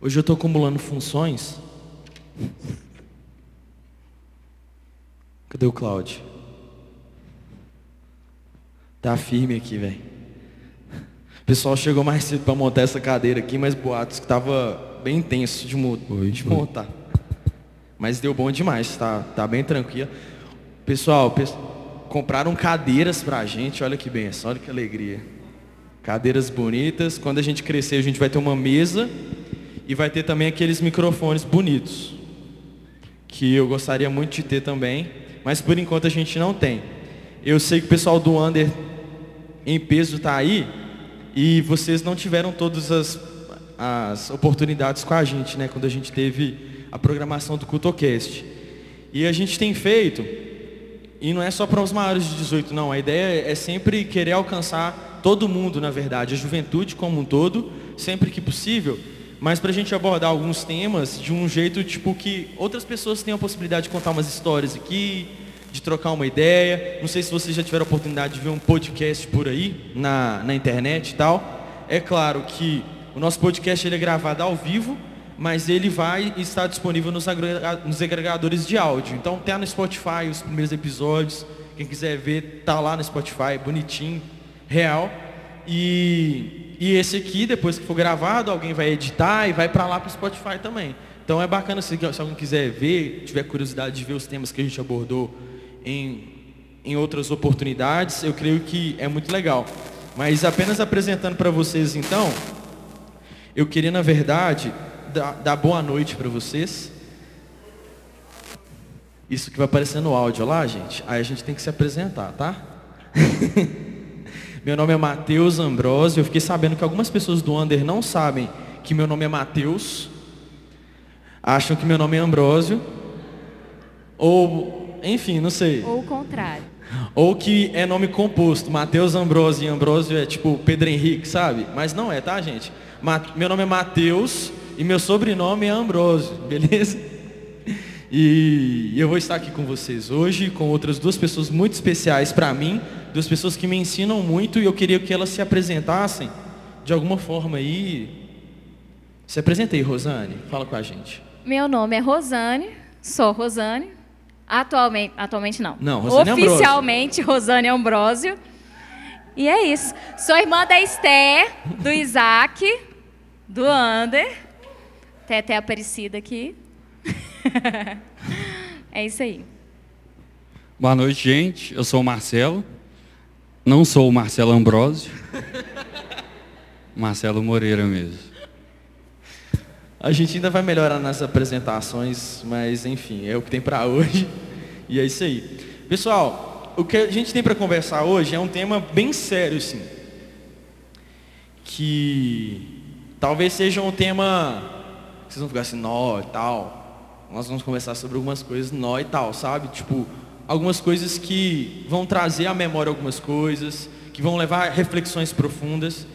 Hoje eu estou acumulando funções. Cadê o Cláudio? Tá firme aqui, velho. O pessoal chegou mais cedo para montar essa cadeira aqui, mas boatos que tava bem intenso de, Oi, de montar. Mas deu bom demais, tá, tá bem tranquilo. Pessoal, pes- compraram cadeiras pra gente, olha que benção, olha que alegria. Cadeiras bonitas. Quando a gente crescer, a gente vai ter uma mesa e vai ter também aqueles microfones bonitos. Que eu gostaria muito de ter também, mas por enquanto a gente não tem. Eu sei que o pessoal do Under em peso tá aí e vocês não tiveram todas as, as oportunidades com a gente, né? Quando a gente teve a programação do CultoCast. E a gente tem feito, e não é só para os maiores de 18, não. A ideia é sempre querer alcançar todo mundo, na verdade, a juventude como um todo, sempre que possível, mas para a gente abordar alguns temas de um jeito tipo que outras pessoas tenham a possibilidade de contar umas histórias aqui, de trocar uma ideia. Não sei se vocês já tiveram a oportunidade de ver um podcast por aí, na, na internet e tal. É claro que o nosso podcast ele é gravado ao vivo, mas ele vai estar disponível nos, nos agregadores de áudio. Então tá no Spotify os primeiros episódios. Quem quiser ver, tá lá no Spotify, bonitinho, real. E, e esse aqui, depois que for gravado, alguém vai editar e vai para lá pro Spotify também. Então é bacana se, se alguém quiser ver, tiver curiosidade de ver os temas que a gente abordou em, em outras oportunidades, eu creio que é muito legal. Mas apenas apresentando para vocês então, eu queria, na verdade, dar, dar boa noite para vocês. Isso que vai aparecer no áudio lá, gente. Aí a gente tem que se apresentar, tá? meu nome é Matheus Ambrosio. Eu fiquei sabendo que algumas pessoas do Under não sabem que meu nome é Matheus. Acham que meu nome é Ambrósio. Ou, enfim, não sei. Ou o contrário. Ou que é nome composto, Matheus Ambrosio e Ambrosio é tipo Pedro Henrique, sabe? Mas não é, tá, gente? Meu nome é Matheus e meu sobrenome é Ambrosio, beleza? E eu vou estar aqui com vocês hoje, com outras duas pessoas muito especiais para mim, duas pessoas que me ensinam muito e eu queria que elas se apresentassem de alguma forma aí. Se apresentei, Rosane, fala com a gente. Meu nome é Rosane, sou Rosane. Atualmente, atualmente não. Não, Rosane Ambrosio. Oficialmente Rosane Ambrosio. E é isso. Sou irmã da Esther, do Isaac, do Ander. Tem até a Aparecida aqui. é isso aí. Boa noite, gente. Eu sou o Marcelo. Não sou o Marcelo Ambrosio. Marcelo Moreira mesmo. A gente ainda vai melhorar nas apresentações, mas enfim, é o que tem para hoje. E é isso aí. Pessoal, o que a gente tem para conversar hoje é um tema bem sério, sim. Que talvez seja um tema que vocês vão ficar assim, nó e tal. Nós vamos conversar sobre algumas coisas, nó e tal, sabe? Tipo, algumas coisas que vão trazer à memória algumas coisas, que vão levar a reflexões profundas.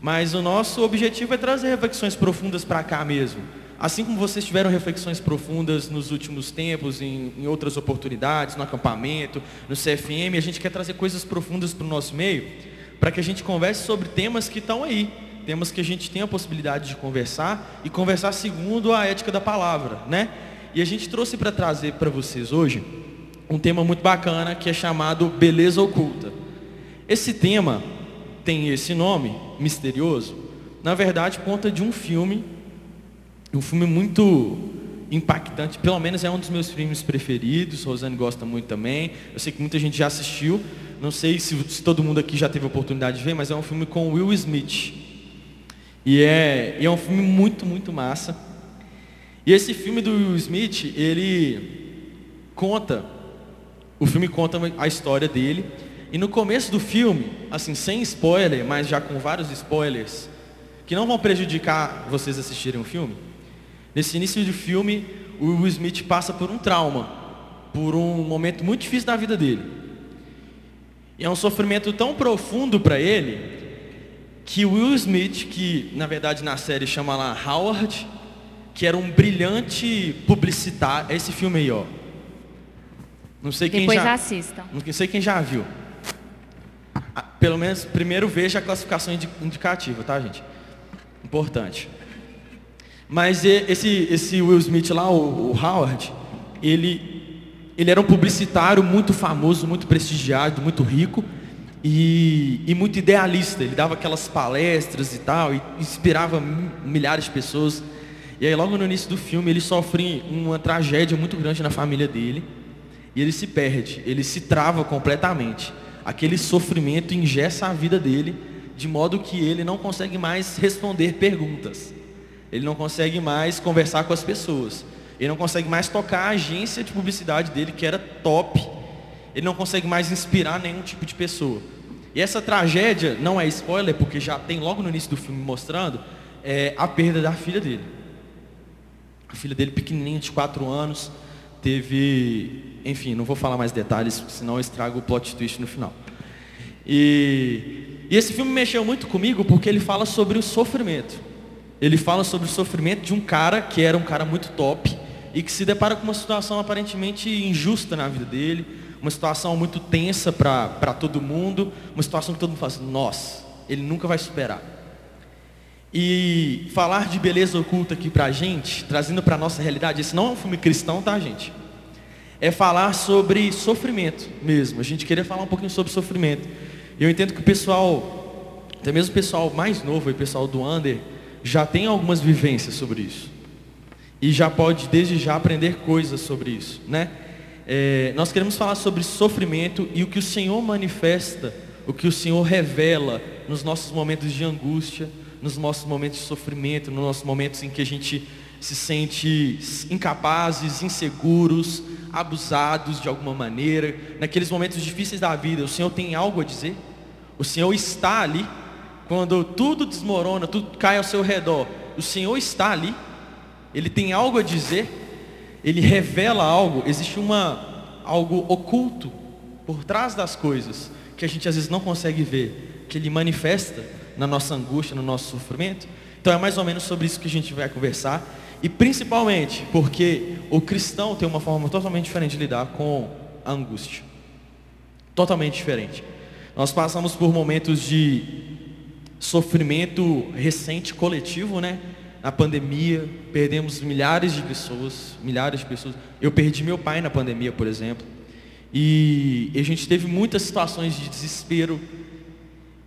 Mas o nosso objetivo é trazer reflexões profundas para cá mesmo. Assim como vocês tiveram reflexões profundas nos últimos tempos, em, em outras oportunidades, no acampamento, no CFM, a gente quer trazer coisas profundas para o nosso meio, para que a gente converse sobre temas que estão aí, temas que a gente tem a possibilidade de conversar e conversar segundo a ética da palavra, né? E a gente trouxe para trazer para vocês hoje um tema muito bacana que é chamado beleza oculta. Esse tema tem esse nome misterioso, na verdade, conta de um filme, um filme muito impactante, pelo menos é um dos meus filmes preferidos, Rosane gosta muito também, eu sei que muita gente já assistiu, não sei se, se todo mundo aqui já teve a oportunidade de ver, mas é um filme com Will Smith. E é, e é um filme muito, muito massa. E esse filme do Will Smith, ele conta, o filme conta a história dele, e no começo do filme, assim, sem spoiler, mas já com vários spoilers, que não vão prejudicar vocês assistirem o filme, nesse início do filme, o Will Smith passa por um trauma, por um momento muito difícil da vida dele. E é um sofrimento tão profundo para ele, que o Will Smith, que na verdade na série chama lá Howard, que era um brilhante publicitário, é esse filme aí, ó. Não sei quem Depois já, assistam. não sei quem já viu. Pelo menos primeiro veja a classificação indi- indicativa, tá, gente? Importante. Mas esse, esse Will Smith lá, o, o Howard, ele, ele era um publicitário muito famoso, muito prestigiado, muito rico e, e, muito idealista. Ele dava aquelas palestras e tal, e inspirava milhares de pessoas. E aí, logo no início do filme, ele sofre uma tragédia muito grande na família dele. E ele se perde, ele se trava completamente. Aquele sofrimento ingessa a vida dele, de modo que ele não consegue mais responder perguntas. Ele não consegue mais conversar com as pessoas. Ele não consegue mais tocar a agência de publicidade dele, que era top. Ele não consegue mais inspirar nenhum tipo de pessoa. E essa tragédia não é spoiler, porque já tem logo no início do filme mostrando é, a perda da filha dele. A filha dele, pequenininha, de 4 anos, teve. Enfim, não vou falar mais detalhes, senão eu estrago o plot twist no final. E, e esse filme mexeu muito comigo porque ele fala sobre o sofrimento. Ele fala sobre o sofrimento de um cara que era um cara muito top e que se depara com uma situação aparentemente injusta na vida dele, uma situação muito tensa para todo mundo, uma situação que todo mundo fala assim, nossa, ele nunca vai superar. E falar de beleza oculta aqui para a gente, trazendo para a nossa realidade, esse não é um filme cristão, tá gente? É falar sobre sofrimento mesmo, a gente queria falar um pouquinho sobre sofrimento. E eu entendo que o pessoal, até mesmo o pessoal mais novo, o pessoal do Under, já tem algumas vivências sobre isso. E já pode desde já aprender coisas sobre isso, né? É, nós queremos falar sobre sofrimento e o que o Senhor manifesta, o que o Senhor revela nos nossos momentos de angústia, nos nossos momentos de sofrimento, nos nossos momentos em que a gente se sente incapazes, inseguros, abusados de alguma maneira, naqueles momentos difíceis da vida, o Senhor tem algo a dizer? O Senhor está ali quando tudo desmorona, tudo cai ao seu redor. O Senhor está ali. Ele tem algo a dizer ele revela algo, existe uma, algo oculto por trás das coisas, que a gente às vezes não consegue ver, que ele manifesta na nossa angústia, no nosso sofrimento. Então é mais ou menos sobre isso que a gente vai conversar. E principalmente porque o cristão tem uma forma totalmente diferente de lidar com a angústia. Totalmente diferente. Nós passamos por momentos de sofrimento recente coletivo, né? na pandemia, perdemos milhares de pessoas, milhares de pessoas. Eu perdi meu pai na pandemia, por exemplo. E a gente teve muitas situações de desespero.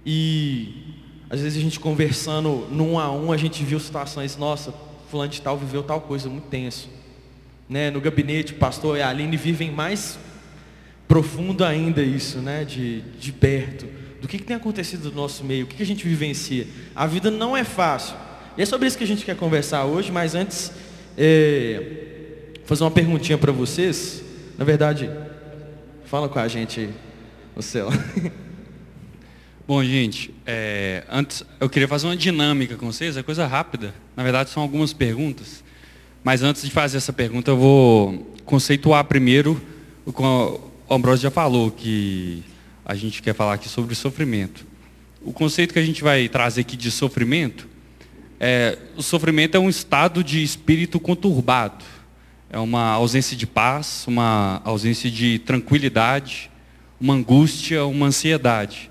E às vezes a gente conversando num a um, a gente viu situações, nossa, fulano de tal viveu tal coisa muito tenso. Né? No gabinete, o pastor e a Aline vivem mais profundo ainda isso, né? de, de perto. Do que, que tem acontecido no nosso meio, o que, que a gente vivencia. A vida não é fácil. E é sobre isso que a gente quer conversar hoje, mas antes, é, fazer uma perguntinha para vocês. Na verdade, fala com a gente, o céu. Bom, gente, é, antes eu queria fazer uma dinâmica com vocês, é coisa rápida. Na verdade, são algumas perguntas. Mas antes de fazer essa pergunta, eu vou conceituar primeiro o que o Ambrosio já falou, que a gente quer falar aqui sobre sofrimento. O conceito que a gente vai trazer aqui de sofrimento é, o sofrimento é um estado de espírito conturbado. É uma ausência de paz, uma ausência de tranquilidade, uma angústia, uma ansiedade.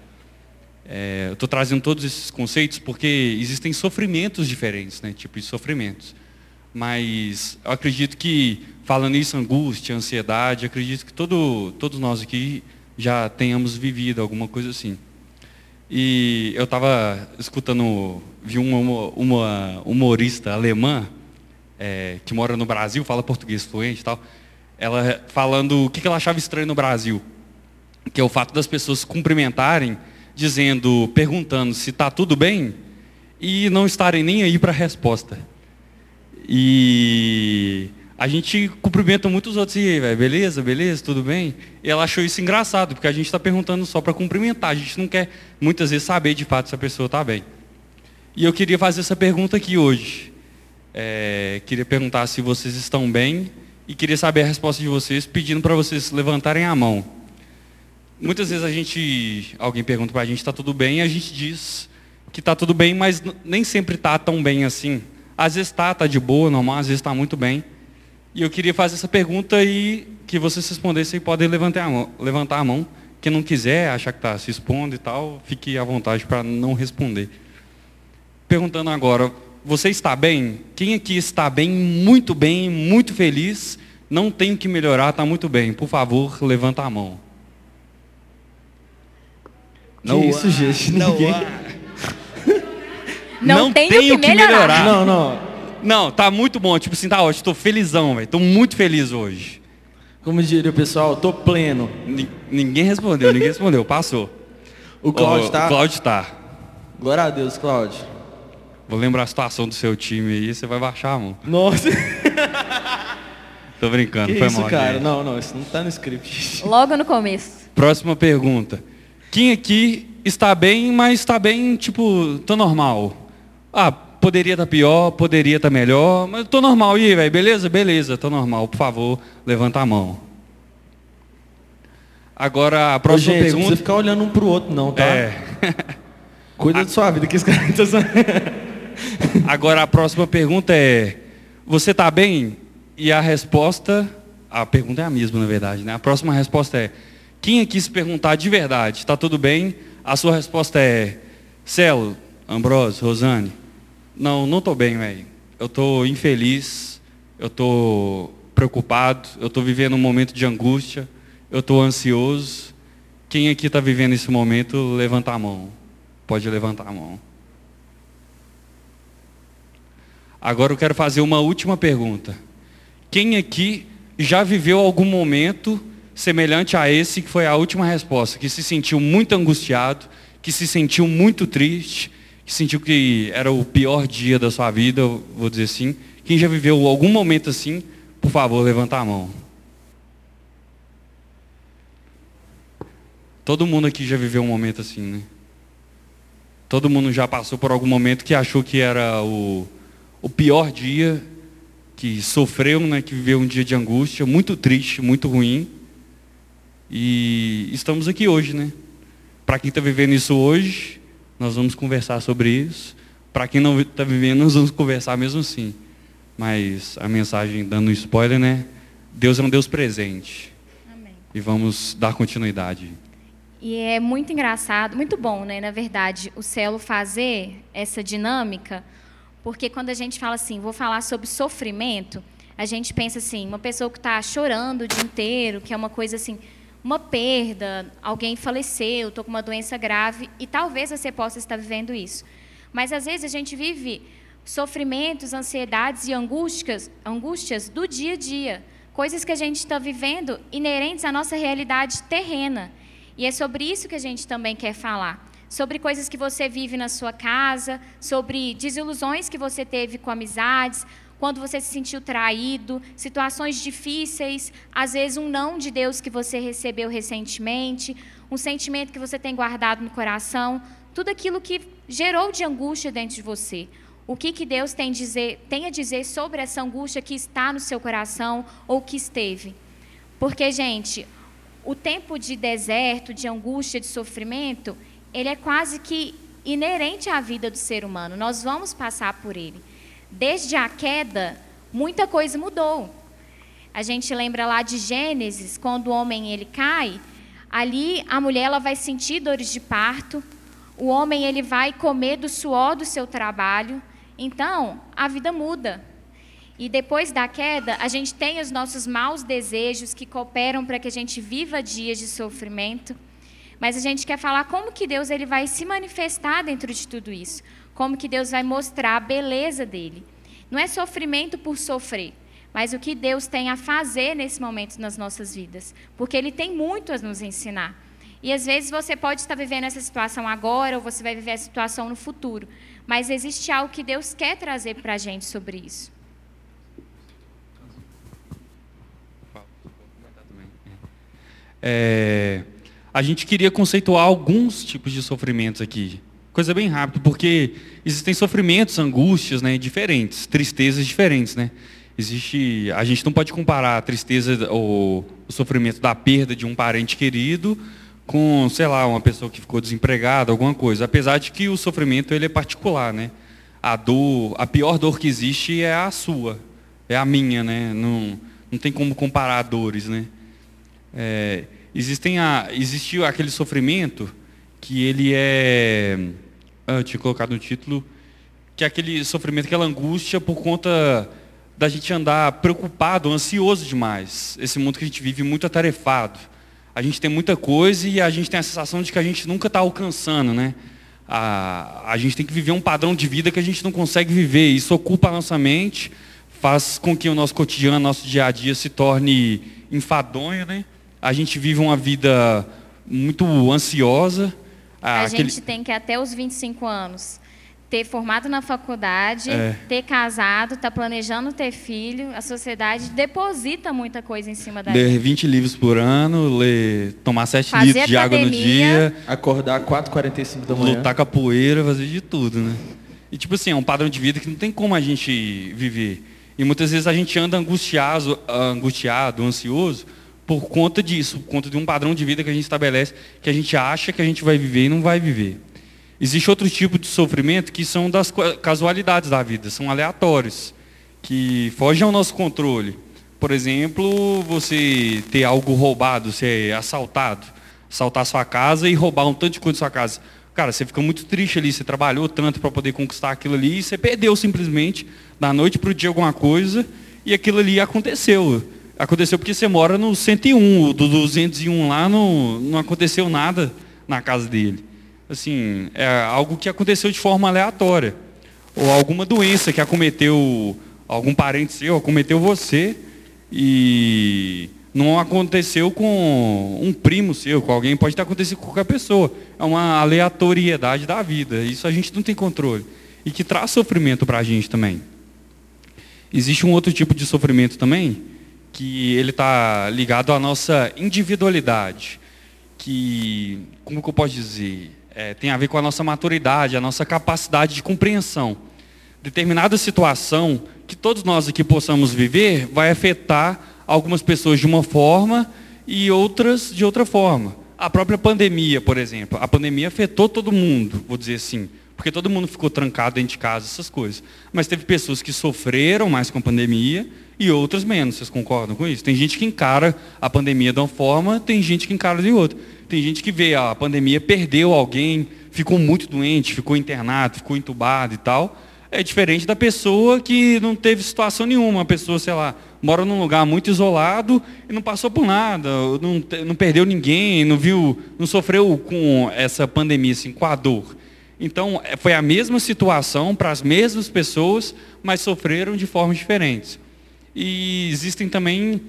É, eu estou trazendo todos esses conceitos porque existem sofrimentos diferentes, né, tipos de sofrimentos. Mas eu acredito que, falando isso, angústia, ansiedade, acredito que todo, todos nós aqui já tenhamos vivido alguma coisa assim. E eu estava escutando, vi uma, uma humorista alemã, é, que mora no Brasil, fala português fluente e tal, ela falando o que ela achava estranho no Brasil, que é o fato das pessoas cumprimentarem, dizendo, perguntando se está tudo bem, e não estarem nem aí para a resposta. E a gente cumprimenta muitos outros, e aí, beleza, beleza, tudo bem? E ela achou isso engraçado, porque a gente está perguntando só para cumprimentar, a gente não quer muitas vezes saber de fato se a pessoa está bem. E eu queria fazer essa pergunta aqui hoje. É, queria perguntar se vocês estão bem e queria saber a resposta de vocês, pedindo para vocês levantarem a mão. Muitas vezes a gente, alguém pergunta para a gente está tudo bem, e a gente diz que está tudo bem, mas nem sempre está tão bem assim. Às vezes está, está de boa, normal, às vezes está muito bem. E eu queria fazer essa pergunta e que vocês respondessem podem levantar a mão. Levantar a mão. Quem não quiser, achar que está se expondo e tal, fique à vontade para não responder. Perguntando agora, você está bem? Quem aqui está bem, muito bem, muito feliz? Não tem o que melhorar, está muito bem. Por favor, levanta a mão. Que não isso, gente? Não, Ninguém... não, não tenho, tenho que, melhorar. melhorar. Não, não. Não, tá muito bom. Tipo assim, tá ótimo. Estou felizão, velho. Estou muito feliz hoje. Como diria o pessoal, estou pleno. N ninguém respondeu, ninguém respondeu. Passou. O Cláudio tá? O Cláudio tá. Glória a Deus, Cláudio. Vou lembrar a situação do seu time aí, você vai baixar a mão. Nossa. Tô brincando, que foi isso, mal. cara? Gente. Não, não, isso não tá no script. Logo no começo. Próxima pergunta. Quem aqui está bem, mas está bem, tipo, tô normal? Ah, poderia estar tá pior, poderia estar tá melhor, mas tô normal. E aí, velho, beleza? Beleza, tô normal. Por favor, levanta a mão. Agora, a próxima Ô, gente, pergunta. Não precisa ficar olhando um pro outro, não, tá? É. Cuida a... da sua vida, que esse cara. Agora, a próxima pergunta é: Você está bem? E a resposta, a pergunta é a mesma, na verdade, né? A próxima resposta é: Quem aqui se perguntar de verdade, está tudo bem? A sua resposta é: Celo, Ambrosio, Rosane, não, não estou bem, velho. Eu estou infeliz, eu estou preocupado, eu estou vivendo um momento de angústia, eu estou ansioso. Quem aqui está vivendo esse momento, levanta a mão. Pode levantar a mão. Agora eu quero fazer uma última pergunta. Quem aqui já viveu algum momento semelhante a esse que foi a última resposta, que se sentiu muito angustiado, que se sentiu muito triste, que sentiu que era o pior dia da sua vida, vou dizer assim. Quem já viveu algum momento assim, por favor, levanta a mão. Todo mundo aqui já viveu um momento assim, né? Todo mundo já passou por algum momento que achou que era o, o pior dia, que sofreu, né, que viveu um dia de angústia, muito triste, muito ruim. E estamos aqui hoje, né? Para quem está vivendo isso hoje, nós vamos conversar sobre isso. Para quem não está vivendo, nós vamos conversar mesmo assim. Mas a mensagem dando um spoiler, né? Deus é um Deus presente. Amém. E vamos dar continuidade. E é muito engraçado, muito bom, né, na verdade, o Celo fazer essa dinâmica, porque quando a gente fala assim, vou falar sobre sofrimento, a gente pensa assim, uma pessoa que está chorando o dia inteiro, que é uma coisa assim, uma perda, alguém faleceu, estou com uma doença grave, e talvez você possa estar vivendo isso. Mas às vezes a gente vive sofrimentos, ansiedades e angústias, angústias do dia a dia, coisas que a gente está vivendo inerentes à nossa realidade terrena. E é sobre isso que a gente também quer falar. Sobre coisas que você vive na sua casa, sobre desilusões que você teve com amizades, quando você se sentiu traído, situações difíceis, às vezes um não de Deus que você recebeu recentemente, um sentimento que você tem guardado no coração, tudo aquilo que gerou de angústia dentro de você. O que, que Deus tem, dizer, tem a dizer sobre essa angústia que está no seu coração ou que esteve? Porque, gente, o tempo de deserto, de angústia, de sofrimento, ele é quase que inerente à vida do ser humano. Nós vamos passar por ele. Desde a queda, muita coisa mudou. A gente lembra lá de Gênesis, quando o homem ele cai, ali a mulher ela vai sentir dores de parto, o homem ele vai comer do suor do seu trabalho. Então, a vida muda. E depois da queda, a gente tem os nossos maus desejos que cooperam para que a gente viva dias de sofrimento. Mas a gente quer falar como que Deus ele vai se manifestar dentro de tudo isso. Como que Deus vai mostrar a beleza dele. Não é sofrimento por sofrer, mas o que Deus tem a fazer nesse momento nas nossas vidas. Porque ele tem muito a nos ensinar. E às vezes você pode estar vivendo essa situação agora, ou você vai viver a situação no futuro. Mas existe algo que Deus quer trazer para a gente sobre isso. É, a gente queria conceituar alguns tipos de sofrimentos aqui. Coisa bem rápida, porque existem sofrimentos, angústias né, diferentes, tristezas diferentes. Né? Existe, a gente não pode comparar a tristeza ou o sofrimento da perda de um parente querido com, sei lá, uma pessoa que ficou desempregada, alguma coisa. Apesar de que o sofrimento ele é particular, né? A dor, a pior dor que existe é a sua, é a minha, né? Não, não tem como comparar dores, né? É, Existem a, existiu aquele sofrimento que ele é. Ah, eu tinha colocado no título que é aquele sofrimento, aquela angústia por conta da gente andar preocupado, ansioso demais. Esse mundo que a gente vive muito atarefado. A gente tem muita coisa e a gente tem a sensação de que a gente nunca está alcançando, né? A, a gente tem que viver um padrão de vida que a gente não consegue viver. Isso ocupa a nossa mente, faz com que o nosso cotidiano, nosso dia a dia se torne enfadonho, né? A gente vive uma vida muito ansiosa. A aquele... gente tem que até os 25 anos ter formado na faculdade, é. ter casado, estar tá planejando ter filho, a sociedade deposita muita coisa em cima da Ler 20 livros por ano, ler, tomar 7 fazer litros de água no dia. Acordar 4h45 da manhã. Lutar com a poeira, fazer de tudo, né? E tipo assim, é um padrão de vida que não tem como a gente viver. E muitas vezes a gente anda angustiado, angustiado, ansioso, por conta disso, por conta de um padrão de vida que a gente estabelece, que a gente acha que a gente vai viver e não vai viver. Existe outro tipo de sofrimento que são das casualidades da vida, são aleatórios, que fogem ao nosso controle. Por exemplo, você ter algo roubado, ser assaltado, assaltar sua casa e roubar um tanto de coisa da sua casa. Cara, você fica muito triste ali, você trabalhou tanto para poder conquistar aquilo ali e você perdeu simplesmente da noite para o dia alguma coisa e aquilo ali aconteceu. Aconteceu porque você mora no 101, do 201 lá não, não aconteceu nada na casa dele assim, é algo que aconteceu de forma aleatória. Ou alguma doença que acometeu algum parente seu, acometeu você, e não aconteceu com um primo seu, com alguém, pode ter acontecido com qualquer pessoa. É uma aleatoriedade da vida. Isso a gente não tem controle. E que traz sofrimento para a gente também. Existe um outro tipo de sofrimento também, que ele está ligado à nossa individualidade. Que, como que eu posso dizer? é, tem a ver com a nossa maturidade, a nossa capacidade de compreensão. Determinada situação que todos nós aqui possamos viver vai afetar algumas pessoas de uma forma e outras de outra forma. A própria pandemia, por exemplo. A pandemia afetou todo mundo, vou dizer assim. Porque todo mundo ficou trancado dentro de casa, essas coisas. Mas teve pessoas que sofreram mais com a pandemia e outras menos. Vocês concordam com isso? Tem gente que encara a pandemia de uma forma, tem gente que encara de outra. Tem gente que vê a pandemia, perdeu alguém, ficou muito doente, ficou internado, ficou entubado e tal. É diferente da pessoa que não teve situação nenhuma. A pessoa, sei lá, mora num lugar muito isolado e não passou por nada, não, não perdeu ninguém, não viu, não sofreu com essa pandemia, assim, com a dor. Então, é, foi a mesma situação para as mesmas pessoas, mas sofreram de formas diferentes. E existem também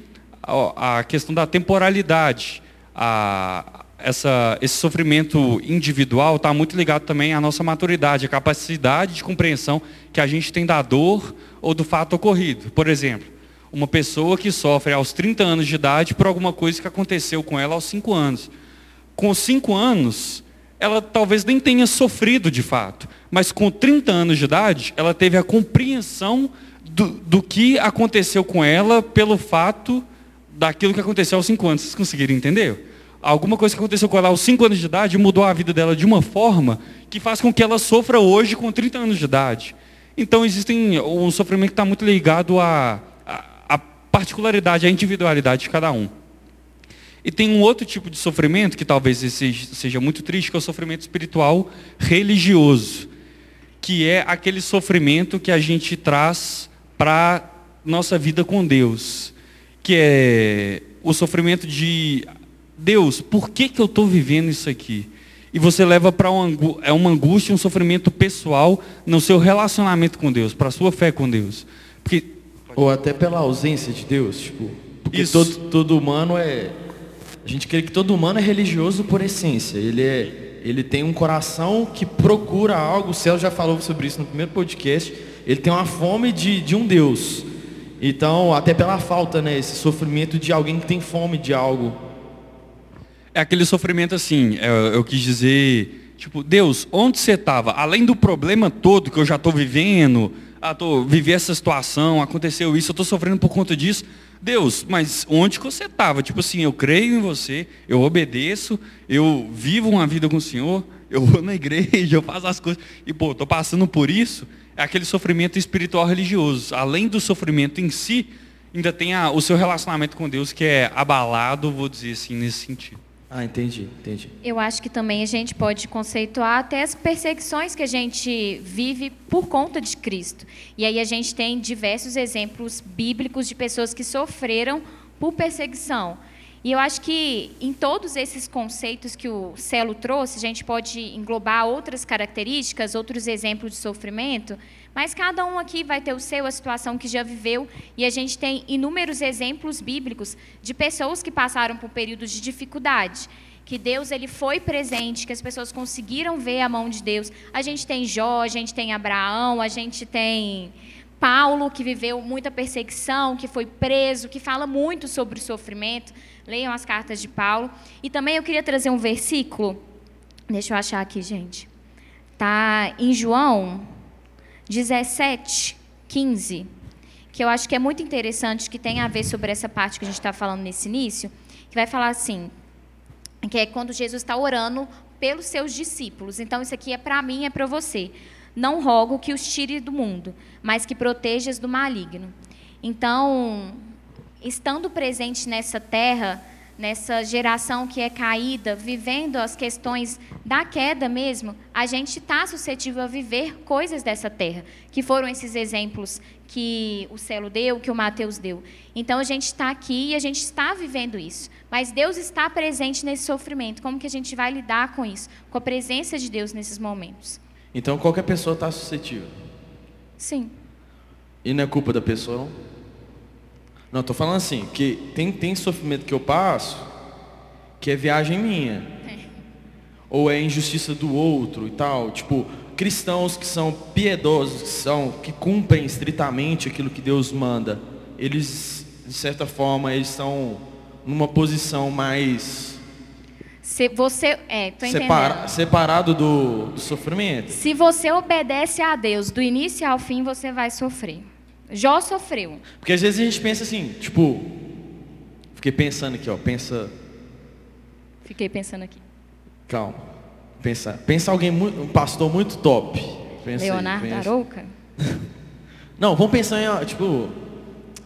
a questão da temporalidade. A, essa, esse sofrimento individual está muito ligado também à nossa maturidade, à capacidade de compreensão que a gente tem da dor ou do fato ocorrido. Por exemplo, uma pessoa que sofre aos 30 anos de idade por alguma coisa que aconteceu com ela aos 5 anos. Com 5 anos, ela talvez nem tenha sofrido de fato, mas com 30 anos de idade, ela teve a compreensão do, do que aconteceu com ela pelo fato daquilo que aconteceu aos 5 anos. Vocês conseguiram entender? alguma coisa que aconteceu com ela aos 5 anos de idade mudou a vida dela de uma forma que faz com que ela sofra hoje com 30 anos de idade. Então existem um sofrimento que está muito ligado à, à, particularidade, à individualidade de cada um. E tem um outro tipo de sofrimento que talvez seja muito triste, que é o sofrimento espiritual religioso, que é aquele sofrimento que a gente traz para nossa vida com Deus, que é o sofrimento de Deus, por que, que eu estou vivendo isso aqui? E você leva para uma, é uma angústia, um sofrimento pessoal no seu relacionamento com Deus, para a sua fé com Deus. Porque... Ou até pela ausência de Deus, tipo, porque isso. Todo, todo humano é. A gente crê que todo humano é religioso por essência. Ele é, ele tem um coração que procura algo. O Céu já falou sobre isso no primeiro podcast. Ele tem uma fome de, de um Deus. Então, até pela falta, né, esse sofrimento de alguém que tem fome de algo é aquele sofrimento assim, eu, é, eu quis dizer, tipo, Deus, onde você estava? Além do problema todo que eu já estou vivendo, ah, tô, vivi essa situação, aconteceu isso, eu estou sofrendo por conta disso. Deus, mas onde que você estava? Tipo assim, eu creio em você, eu obedeço, eu vivo uma vida com o Senhor, eu vou na igreja, eu faço as coisas, e pô, estou passando por isso, é aquele sofrimento espiritual religioso. Além do sofrimento em si, ainda tem a, o seu relacionamento com Deus que é abalado, vou dizer assim, nesse sentido. Ah, entendi, entendi. Eu acho que também a gente pode conceituar até as perseguições que a gente vive por conta de Cristo. E aí a gente tem diversos exemplos bíblicos de pessoas que sofreram por perseguição. E eu acho que em todos esses conceitos que o Celo trouxe, a gente pode englobar outras características, outros exemplos de sofrimento, mas cada um aqui vai ter o seu, a situação que já viveu, e a gente tem inúmeros exemplos bíblicos de pessoas que passaram por períodos de dificuldade, que Deus ele foi presente, que as pessoas conseguiram ver a mão de Deus. A gente tem Jó, a gente tem Abraão, a gente tem Paulo, que viveu muita perseguição, que foi preso, que fala muito sobre o sofrimento. Leiam as cartas de Paulo. E também eu queria trazer um versículo. Deixa eu achar aqui, gente. Tá em João 17, 15, que eu acho que é muito interessante, que tem a ver sobre essa parte que a gente está falando nesse início, que vai falar assim, que é quando Jesus está orando pelos seus discípulos. Então, isso aqui é para mim, é para você. Não rogo que os tire do mundo, mas que protejas do maligno. Então, estando presente nessa terra, nessa geração que é caída, vivendo as questões da queda mesmo, a gente está suscetível a viver coisas dessa terra, que foram esses exemplos que o Celo deu, que o Mateus deu. Então a gente está aqui e a gente está vivendo isso. Mas Deus está presente nesse sofrimento. Como que a gente vai lidar com isso? Com a presença de Deus nesses momentos. Então qualquer pessoa está suscetível. Sim. E não é culpa da pessoa, não? Não, estou falando assim, que tem, tem sofrimento que eu passo que é viagem minha. É. Ou é injustiça do outro e tal. Tipo, cristãos que são piedosos, que, são, que cumprem estritamente aquilo que Deus manda, eles, de certa forma, eles estão numa posição mais. Se você. É, tô separa, separado do, do sofrimento. Se você obedece a Deus do início ao fim, você vai sofrer. Jó sofreu. Porque às vezes a gente pensa assim, tipo, fiquei pensando aqui, ó, pensa. Fiquei pensando aqui. Calma. Pensa, pensa alguém um pastor muito top. Pensa Leonardo aí, Arouca? Não, vamos pensar em, tipo,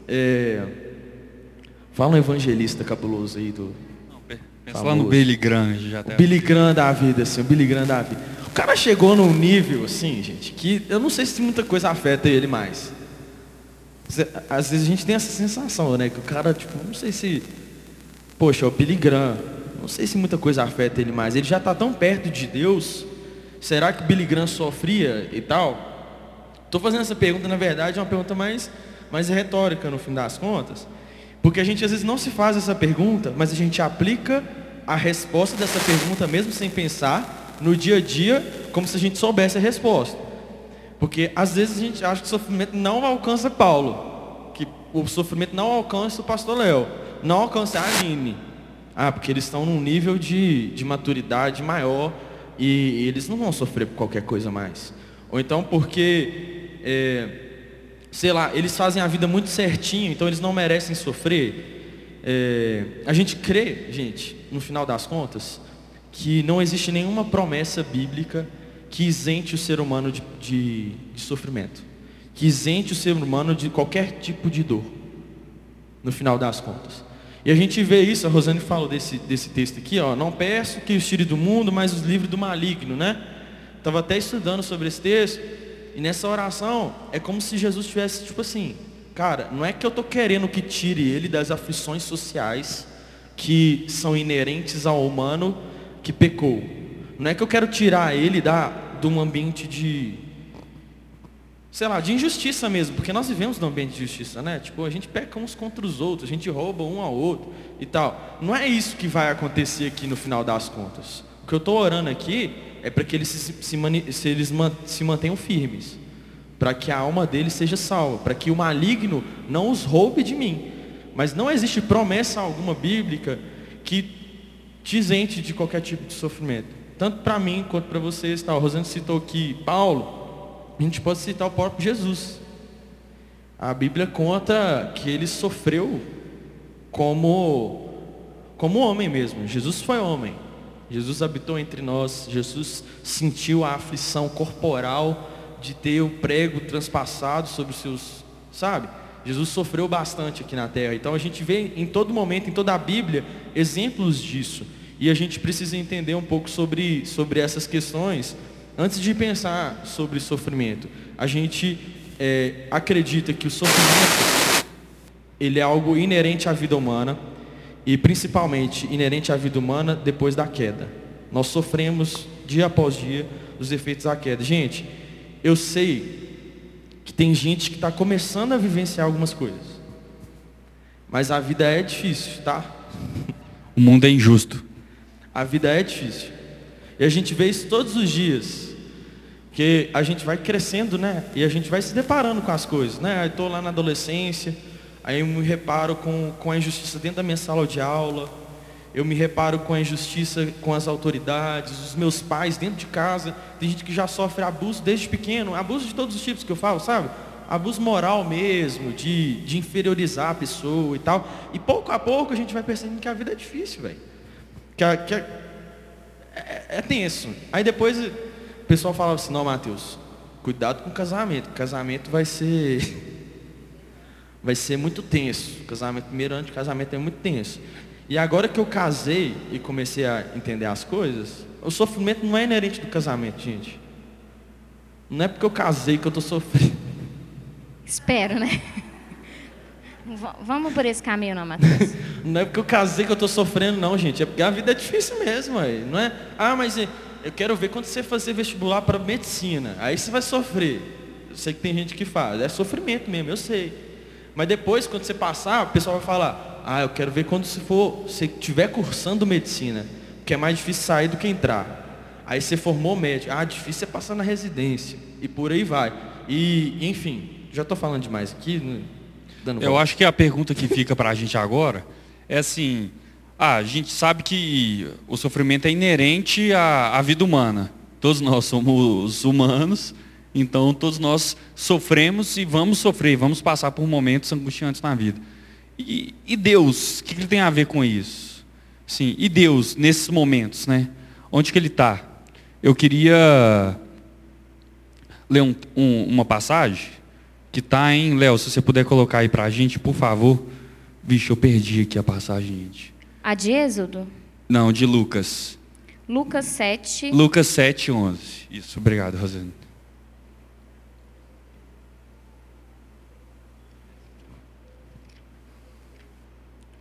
é, fala um evangelista cabuloso aí do. Não, pensa lá no Billy Graham já tá. O Billy Graham da vida, assim, o Billy Graham da vida. O cara chegou num nível, assim, gente, que eu não sei se muita coisa afeta ele mais. Às vezes a gente tem essa sensação, né? Que o cara, tipo, não sei se. Poxa, o Billy Graham, não sei se muita coisa afeta ele mais. Ele já está tão perto de Deus. Será que Billy Graham sofria e tal? Estou fazendo essa pergunta, na verdade, é uma pergunta mais, mais retórica no fim das contas. Porque a gente às vezes não se faz essa pergunta, mas a gente aplica a resposta dessa pergunta, mesmo sem pensar, no dia a dia, como se a gente soubesse a resposta. Porque às vezes a gente acha que o sofrimento não alcança Paulo, que o sofrimento não alcança o pastor Léo, não alcança a Aline. Ah, porque eles estão num nível de, de maturidade maior e, eles não vão sofrer por qualquer coisa mais. Ou então porque, é, sei lá, eles fazem a vida muito certinho, então eles não merecem sofrer. É, a gente crê, gente, no final das contas, que não existe nenhuma promessa bíblica que isente o ser humano de, de, de sofrimento, que isente o ser humano de qualquer tipo de dor, no final das contas. E a gente vê isso, a Rosane falou desse, desse texto aqui, ó, não peço que os tire do mundo, mas os livre do maligno, né? Estava até estudando sobre esse texto, e nessa oração é como se Jesus tivesse, tipo assim, cara, não é que eu estou querendo que tire ele das aflições sociais que são inerentes ao humano que pecou, não é que eu quero tirar ele da, de um ambiente de, sei lá, de injustiça mesmo, porque nós vivemos num ambiente de justiça, né? Tipo, a gente peca uns contra os outros, a gente rouba um ao outro e tal. Não é isso que vai acontecer aqui no final das contas. O que eu estou orando aqui é para que eles se, se, se, eles se mantenham firmes, para que a alma deles seja salva, para que o maligno não os roube de mim. Mas não existe promessa alguma bíblica que te isente de qualquer tipo de sofrimento tanto para mim quanto para vocês. Tá? O Rosane citou aqui Paulo, a gente pode citar o próprio Jesus. A Bíblia conta que ele sofreu como, como homem mesmo. Jesus foi homem. Jesus habitou entre nós. Jesus sentiu a aflição corporal de ter o prego transpassado sobre os seus, sabe? Jesus sofreu bastante aqui na terra. Então a gente vê em todo momento, em toda a Bíblia, exemplos disso. E a gente precisa entender um pouco sobre, sobre essas questões antes de pensar sobre sofrimento. A gente é, acredita que o sofrimento ele é algo inerente à vida humana e principalmente inerente à vida humana depois da queda. Nós sofremos dia após dia os efeitos da queda. Gente, eu sei que tem gente que está começando a vivenciar algumas coisas. Mas a vida é difícil, tá? O mundo é injusto. A vida é difícil. E a gente vê isso todos os dias. Que a gente vai crescendo, né? E a gente vai se deparando com as coisas, né? Eu estou lá na adolescência, aí eu me reparo com, com a injustiça dentro da minha sala de aula, eu me reparo com a injustiça com as autoridades, os meus pais dentro de casa. Tem gente que já sofre abuso desde pequeno, abuso de todos os tipos que eu falo, sabe? Abuso moral mesmo, de, de inferiorizar a pessoa e tal. E pouco a pouco a gente vai percebendo que a vida é difícil, velho. Que, que é, é, é tenso. Aí depois o pessoal falava assim, não, Mateus, cuidado com o casamento. Casamento vai ser. Vai ser muito tenso. Casamento, primeiro ano de casamento é muito tenso. E agora que eu casei e comecei a entender as coisas, o sofrimento não é inerente do casamento, gente. Não é porque eu casei que eu estou sofrendo. Espero, né? Vamos por esse caminho, não, Matheus? não é porque eu casei que eu estou sofrendo, não, gente. É porque a vida é difícil mesmo. Aí. Não é, ah, mas eu quero ver quando você fazer vestibular para medicina. Aí você vai sofrer. Eu sei que tem gente que faz. É sofrimento mesmo, eu sei. Mas depois, quando você passar, o pessoal vai falar, ah, eu quero ver quando você for, você estiver cursando medicina, que é mais difícil sair do que entrar. Aí você formou médico, ah, difícil é passar na residência. E por aí vai. E, enfim, já estou falando demais aqui. Dando eu acho que a pergunta que fica para a gente agora é assim, ah, a gente sabe que o sofrimento é inerente à, à vida humana. Todos nós somos humanos, então todos nós sofremos e vamos sofrer, vamos passar por momentos angustiantes na vida. E, e Deus, o que, que ele tem a ver com isso? Sim, e Deus, nesses momentos, né? Onde que ele está? Eu queria ler um, um, uma passagem que está em, Léo, se você puder colocar aí para a gente, por favor. Vixe, eu perdi aqui a passagem, gente. A de Êxodo? Não, de Lucas. Lucas 7. Lucas 7, 11. Isso, obrigado, Rosane.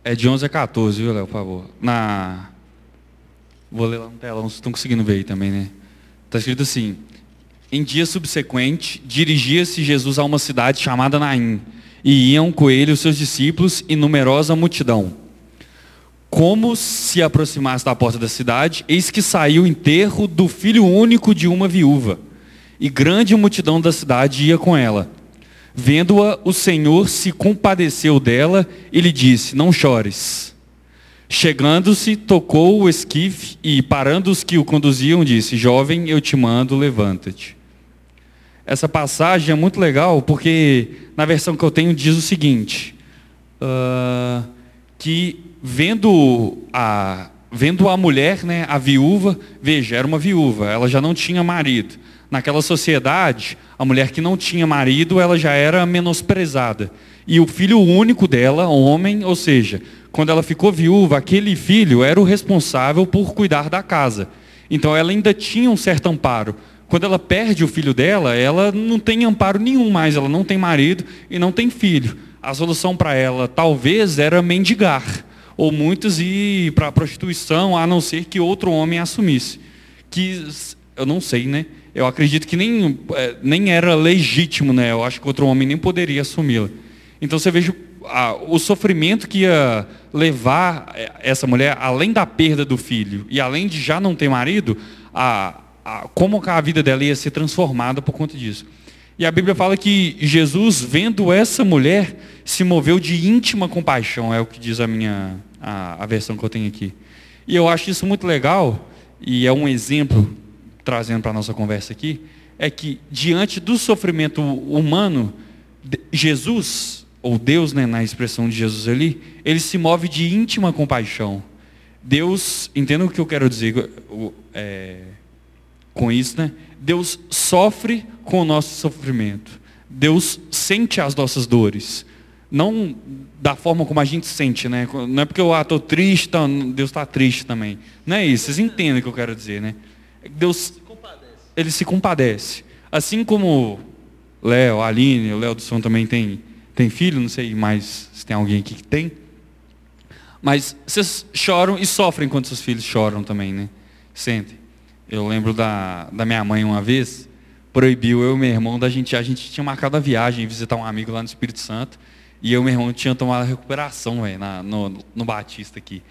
É de 11 a 14, viu, Léo, por favor. Na... Vou ler lá no telão, vocês estão conseguindo ver aí também, né? Está escrito assim: Em dia subsequente, dirigia-se Jesus a uma cidade chamada Naim, e iam com ele os seus discípulos e numerosa multidão. Como se aproximasse da porta da cidade, eis que saiu o enterro do filho único de uma viúva, e grande multidão da cidade ia com ela. Vendo-a, o Senhor se compadeceu dela e lhe disse: Não chores. Chegando-se, tocou o esquife e, parando os que o conduziam, disse: Jovem, eu te mando, levanta-te. Essa passagem é muito legal porque, na versão que eu tenho, diz o seguinte: uh, que vendo a, vendo a mulher, né, a viúva, veja, era uma viúva, ela já não tinha marido. Naquela sociedade, a mulher que não tinha marido, ela já era menosprezada. E o filho único dela, homem, ou seja, quando ela ficou viúva, aquele filho era o responsável por cuidar da casa. Então ela ainda tinha um certo amparo. Quando ela perde o filho dela, ela não tem amparo nenhum mais, ela não tem marido e não tem filho. A solução para ela talvez era mendigar, ou muitos ir para a prostituição, a não ser que outro homem assumisse. Que eu não sei, né? eu acredito que nem, é, nem era legítimo, né? Eu acho que outro homem nem poderia assumi-la. Então você veja a, o sofrimento que ia levar é, essa mulher, além da perda do filho e além de já não ter marido, a, a, como a vida dela ia ser transformada por conta disso. E a Bíblia fala que Jesus, vendo essa mulher, se moveu de íntima compaixão, é o que diz a minha a, a versão que eu tenho aqui. E eu acho isso muito legal, e é um exemplo trazendo para a nossa conversa aqui, é que diante do sofrimento humano, Jesus, ou Deus, né, na expressão de Jesus ali, ele se move de íntima compaixão. Deus, entenda o que eu quero dizer é, com isso, né? Deus sofre com o nosso sofrimento. Deus sente as nossas dores. Não da forma como a gente sente, né? Não é porque eu estou ah, triste, então Deus está triste também. Não é isso, vocês entendem o que eu quero dizer, né? Deus, ele se compadece. Assim como Léo, Aline, o Léo do Som também tem, tem filho, não sei mais se tem alguém aqui que tem. Mas vocês choram e sofrem quando seus filhos choram também, né? Sentem. Eu lembro da, da minha mãe uma vez, proibiu eu e meu irmão da gente, a gente tinha marcado a viagem, visitar um amigo lá no Espírito Santo, e eu e meu irmão tinha tomado a recuperação, na, no, no Batista aqui.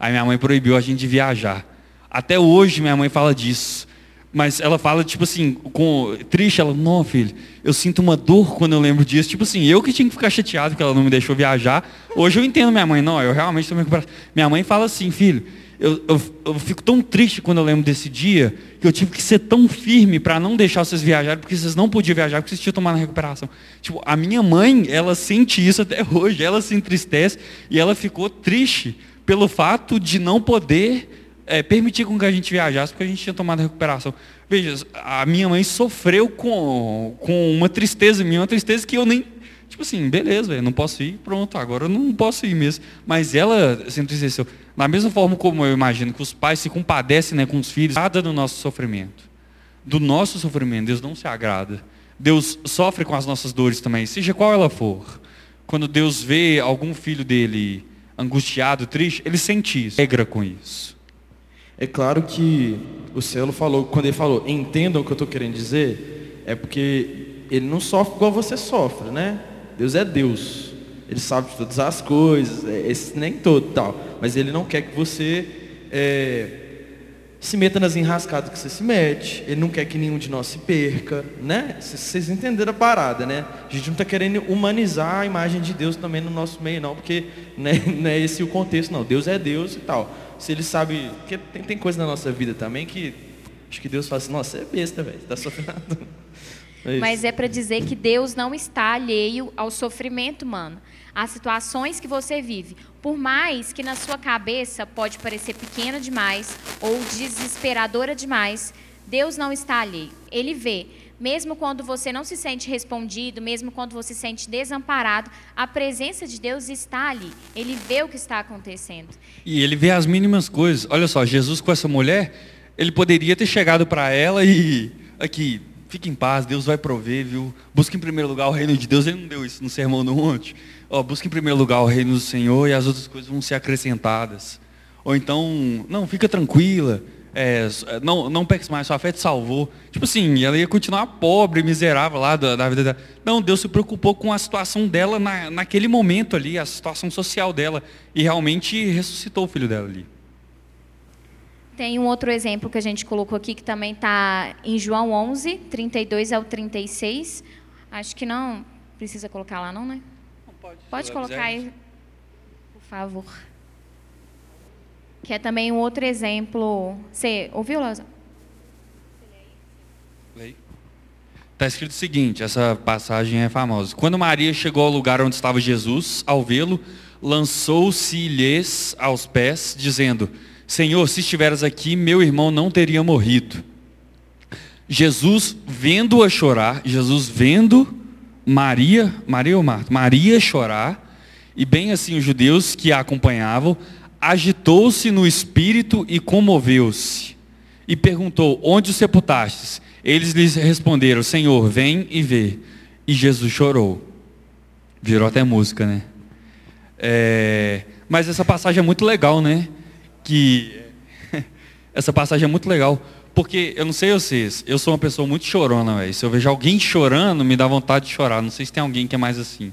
Aí minha mãe proibiu a gente de viajar. Até hoje minha mãe fala disso. Mas ela fala, tipo assim, com triste, ela, não, filho, eu sinto uma dor quando eu lembro disso. Tipo assim, eu que tinha que ficar chateado que ela não me deixou viajar. Hoje eu entendo minha mãe, não, eu realmente estou me recuperando. Minha mãe fala assim, filho, eu, eu, eu, fico tão triste quando eu lembro desse dia, que eu tive que ser tão firme para não deixar vocês viajarem, porque vocês não podiam viajar, porque vocês tinham tomado a recuperação. Tipo, a minha mãe, ela sente isso até hoje, ela se entristece e ela ficou triste pelo fato de não poder é, permitir com que a gente viajasse, porque a gente tinha tomado a recuperação. Veja, a minha mãe sofreu com, com uma tristeza minha, uma tristeza que eu nem. Tipo assim, beleza, véio, não posso ir, pronto, agora eu não posso ir mesmo. Mas ela se entristeceu. Da mesma forma como eu imagino que os pais se compadecem né, com os filhos, nada do nosso sofrimento. Do nosso sofrimento, Deus não se agrada. Deus sofre com as nossas dores também, seja qual ela for. Quando Deus vê algum filho dele angustiado, triste, ele sente isso, alegra com isso. É claro que o Celo falou, quando ele falou, entendam o que eu estou querendo dizer, é porque ele não sofre igual você sofre, né? Deus é Deus. Ele sabe de todas as coisas, é, esse, nem todo tal. Mas ele não quer que você é, se meta nas enrascadas que você se mete. Ele não quer que nenhum de nós se perca, né? Vocês entenderam a parada, né? A gente não está querendo humanizar a imagem de Deus também no nosso meio, não, porque né, não é esse o contexto, não. Deus é Deus e tal se ele sabe. Porque tem, tem coisa na nossa vida também que acho que Deus fala assim, nossa, você é besta, velho, está sofrendo. É Mas é para dizer que Deus não está alheio ao sofrimento humano, às situações que você vive. Por mais que na sua cabeça pode parecer pequena demais ou desesperadora demais, Deus não está alheio. Ele vê. Mesmo quando você não se sente respondido, mesmo quando você se sente desamparado, a presença de Deus está ali. Ele vê o que está acontecendo. E ele vê as mínimas coisas. Olha só, Jesus com essa mulher, ele poderia ter chegado para ela e aqui, fique em paz, Deus vai prover, viu? Busque em primeiro lugar o reino de Deus. Ele não deu isso no sermão do monte. Ó, busque em primeiro lugar o reino do Senhor e as outras coisas vão ser acrescentadas. Ou então, não, fica tranquila é, não, não peques mais, sua fé te salvou. Tipo assim, ela ia continuar pobre, miserável lá da, da vida dela. Não, Deus se preocupou com a situação dela na, naquele momento ali, a situação social dela. E realmente ressuscitou o filho dela ali. Tem um outro exemplo que a gente colocou aqui, que também está em João 11, 32 ao 36. Acho que não precisa colocar lá, não, né? Não pode. Pode colocar aí, por favor que é também um outro exemplo. Você ouviu, Lázaro? Está escrito o seguinte, essa passagem é famosa. Quando Maria chegou ao lugar onde estava Jesus, ao vê-lo, lançou-se-lhes aos pés, dizendo, Senhor, se estiveras aqui, meu irmão não teria morrido. Jesus, vendo-a chorar, Jesus vendo Maria, Maria ou Marta? Maria chorar, e bem assim os judeus que a acompanhavam, agitou-se no espírito e comoveu-se. E perguntou: Onde o sepultastes? Eles lhes responderam: Senhor, vem e vê. E Jesus chorou. Virou até música, né? É, mas essa passagem é muito legal, né? Que essa passagem é muito legal. Porque eu não sei vocês, eu sou uma pessoa muito chorona, véio. Se eu vejo alguém chorando, me dá vontade de chorar. Não sei se tem alguém que é mais assim.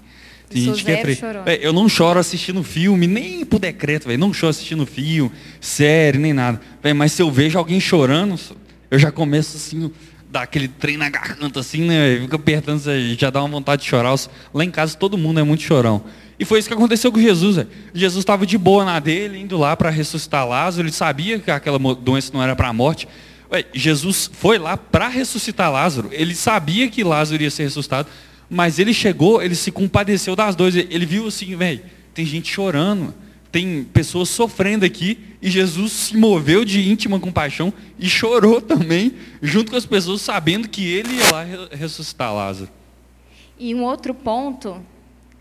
Tem gente que é tre... Eu não choro assistindo filme, nem por decreto, véio. não choro assistindo filme, série, nem nada. Véio, mas se eu vejo alguém chorando, eu já começo assim, dar aquele trem na garganta, assim, né? Fica apertando, já dá uma vontade de chorar. Lá em casa todo mundo é muito chorão. E foi isso que aconteceu com Jesus. Véio. Jesus estava de boa na dele, indo lá para ressuscitar Lázaro. Ele sabia que aquela doença não era para a morte. Jesus foi lá para ressuscitar Lázaro. Ele sabia que Lázaro ia ser ressuscitado. Mas ele chegou, ele se compadeceu das dores. Ele viu assim, velho, tem gente chorando, tem pessoas sofrendo aqui, e Jesus se moveu de íntima compaixão e chorou também, junto com as pessoas, sabendo que ele ia lá ressuscitar Lázaro. E um outro ponto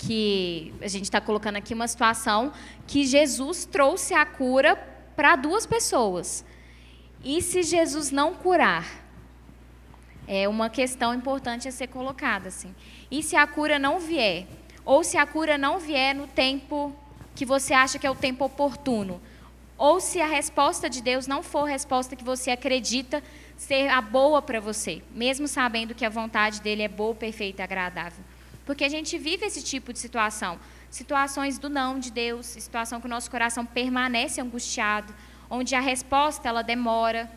que a gente está colocando aqui uma situação que Jesus trouxe a cura para duas pessoas. E se Jesus não curar? É uma questão importante a ser colocada assim. E se a cura não vier? Ou se a cura não vier no tempo que você acha que é o tempo oportuno? Ou se a resposta de Deus não for a resposta que você acredita ser a boa para você, mesmo sabendo que a vontade dele é boa, perfeita e agradável. Porque a gente vive esse tipo de situação, situações do não de Deus, situação que o nosso coração permanece angustiado, onde a resposta ela demora.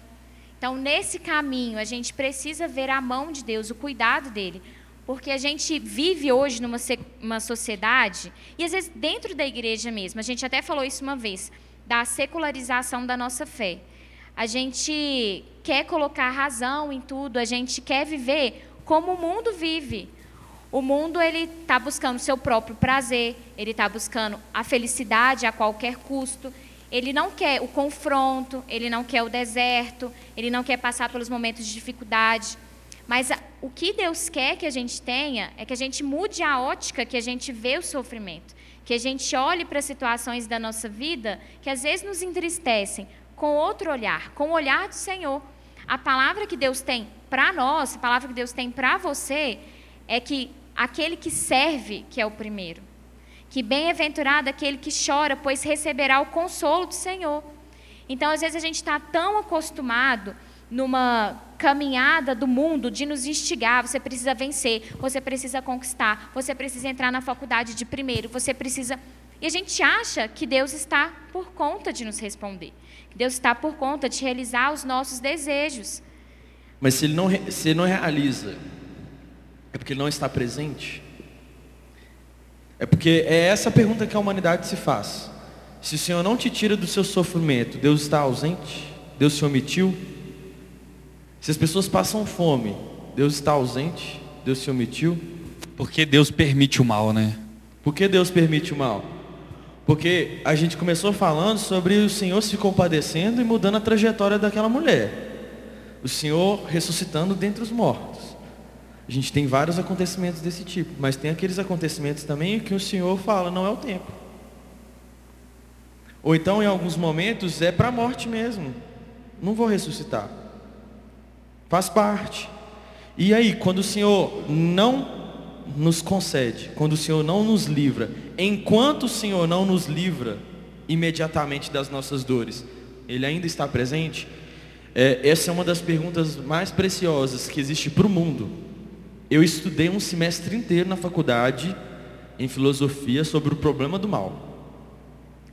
Então, nesse caminho, a gente precisa ver a mão de Deus, o cuidado dele, porque a gente vive hoje numa uma sociedade, e às vezes dentro da igreja mesmo, a gente até falou isso uma vez, da secularização da nossa fé. A gente quer colocar razão em tudo, a gente quer viver como o mundo vive. O mundo ele está buscando seu próprio prazer, ele está buscando a felicidade a qualquer custo. Ele não quer o confronto, ele não quer o deserto, ele não quer passar pelos momentos de dificuldade. Mas o que Deus quer que a gente tenha é que a gente mude a ótica que a gente vê o sofrimento, que a gente olhe para situações da nossa vida que às vezes nos entristecem com outro olhar, com o olhar do Senhor. A palavra que Deus tem para nós, a palavra que Deus tem para você, é que aquele que serve, que é o primeiro. Que bem-aventurado aquele que chora, pois receberá o consolo do Senhor. Então, às vezes, a gente está tão acostumado numa caminhada do mundo de nos instigar, você precisa vencer, você precisa conquistar, você precisa entrar na faculdade de primeiro, você precisa. E a gente acha que Deus está por conta de nos responder, que Deus está por conta de realizar os nossos desejos. Mas se ele não, se ele não realiza, é porque ele não está presente? É porque é essa pergunta que a humanidade se faz. Se o Senhor não te tira do seu sofrimento, Deus está ausente? Deus se omitiu? Se as pessoas passam fome, Deus está ausente? Deus se omitiu? Porque Deus permite o mal, né? Por que Deus permite o mal? Porque a gente começou falando sobre o Senhor se compadecendo e mudando a trajetória daquela mulher. O Senhor ressuscitando dentre os mortos. A gente tem vários acontecimentos desse tipo, mas tem aqueles acontecimentos também que o Senhor fala, não é o tempo. Ou então, em alguns momentos, é para a morte mesmo. Não vou ressuscitar. Faz parte. E aí, quando o Senhor não nos concede, quando o Senhor não nos livra, enquanto o Senhor não nos livra imediatamente das nossas dores, Ele ainda está presente? É, essa é uma das perguntas mais preciosas que existe para o mundo. Eu estudei um semestre inteiro na faculdade em filosofia sobre o problema do mal.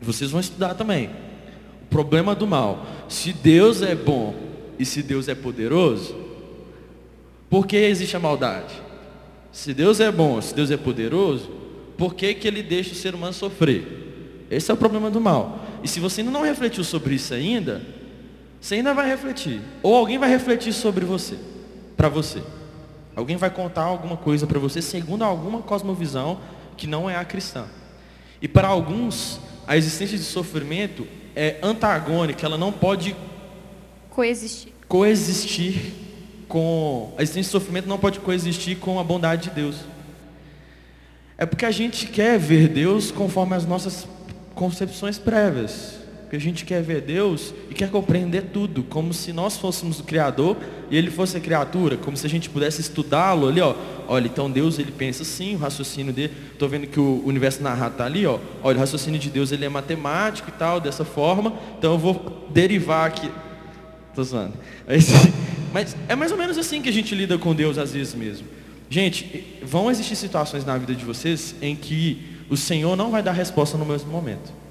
Vocês vão estudar também. O problema do mal. Se Deus é bom e se Deus é poderoso, por que existe a maldade? Se Deus é bom, se Deus é poderoso, por que, que ele deixa o ser humano sofrer? Esse é o problema do mal. E se você ainda não refletiu sobre isso ainda, você ainda vai refletir. Ou alguém vai refletir sobre você, para você. Alguém vai contar alguma coisa para você segundo alguma cosmovisão que não é a cristã. E para alguns, a existência de sofrimento é antagônica, ela não pode coexistir. Coexistir com a existência de sofrimento não pode coexistir com a bondade de Deus. É porque a gente quer ver Deus conforme as nossas concepções prévias. Porque a gente quer ver Deus e quer compreender tudo, como se nós fôssemos o Criador e Ele fosse a criatura, como se a gente pudesse estudá-lo ali, ó. Olha, então Deus ele pensa assim, o raciocínio dele. Estou vendo que o universo narrado está ali, ó. Olha, o raciocínio de Deus ele é matemático e tal, dessa forma. Então eu vou derivar aqui. Estou zoando. Mas é mais ou menos assim que a gente lida com Deus às vezes mesmo. Gente, vão existir situações na vida de vocês em que o Senhor não vai dar resposta no mesmo momento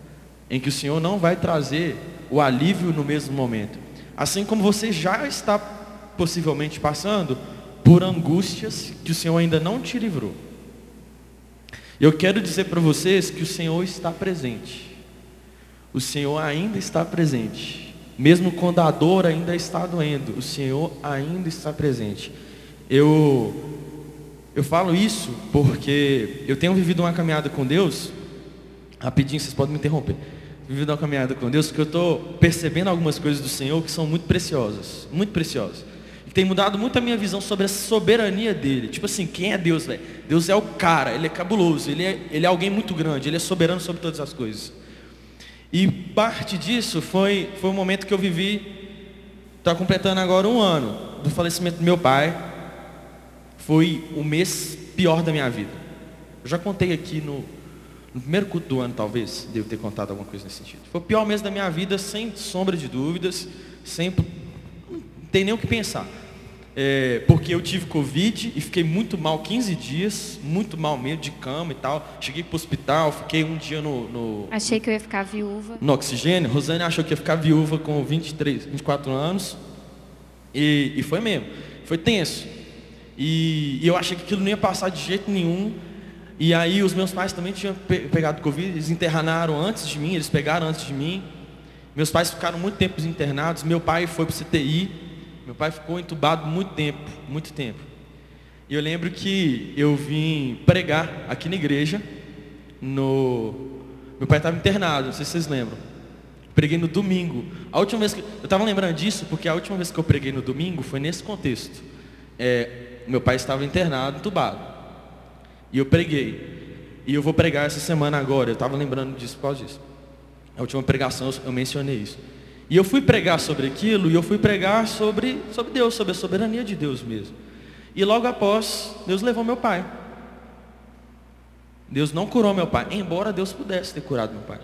em que o Senhor não vai trazer o alívio no mesmo momento. Assim como você já está possivelmente passando por angústias que o Senhor ainda não te livrou. Eu quero dizer para vocês que o Senhor está presente. O Senhor ainda está presente. Mesmo quando a dor ainda está doendo, o Senhor ainda está presente. Eu eu falo isso porque eu tenho vivido uma caminhada com Deus. Rapidinho, vocês podem me interromper vivido uma caminhada com Deus, porque eu estou percebendo algumas coisas do Senhor que são muito preciosas, muito preciosas. tem mudado muito a minha visão sobre a soberania dele. Tipo assim, quem é Deus, velho? Deus é o cara, ele é cabuloso, ele é, ele é alguém muito grande, ele é soberano sobre todas as coisas. E parte disso foi, foi o momento que eu vivi, está completando agora um ano do falecimento do meu pai. Foi o mês pior da minha vida. Eu já contei aqui no, no primeiro culto do ano, talvez, devo ter contado alguma coisa nesse sentido. Foi o pior mês da minha vida, sem sombra de dúvidas, sem. Não tem nem o que pensar. É, porque eu tive Covid e fiquei muito mal 15 dias, muito mal mesmo, de cama e tal. Cheguei para o hospital, fiquei um dia no, no, Achei que eu ia ficar viúva. No oxigênio. Rosane achou que ia ficar viúva com 23, 24 anos. E, e foi mesmo. Foi tenso. E, e, eu achei que aquilo não ia passar de jeito nenhum. E aí os meus pais também tinham pe pegado Covid, eles internaram antes de mim, eles pegaram antes de mim. Meus pais ficaram muito tempo internados. Meu pai foi para o CTI. Meu pai ficou entubado muito tempo, muito tempo. E eu lembro que eu vim pregar aqui na igreja. No... Meu pai estava internado, não sei se vocês lembram. Preguei no domingo. A última vez que eu estava lembrando disso porque a última vez que eu preguei no domingo foi nesse contexto. É, meu pai estava internado, entubado. E eu preguei. E eu vou pregar essa semana agora. Eu estava lembrando disso por causa disso. A última pregação eu mencionei isso. E eu fui pregar sobre aquilo, e eu fui pregar sobre, sobre Deus, sobre a soberania de Deus mesmo. E logo após, Deus levou meu pai. Deus não curou meu pai, embora Deus pudesse ter curado meu pai.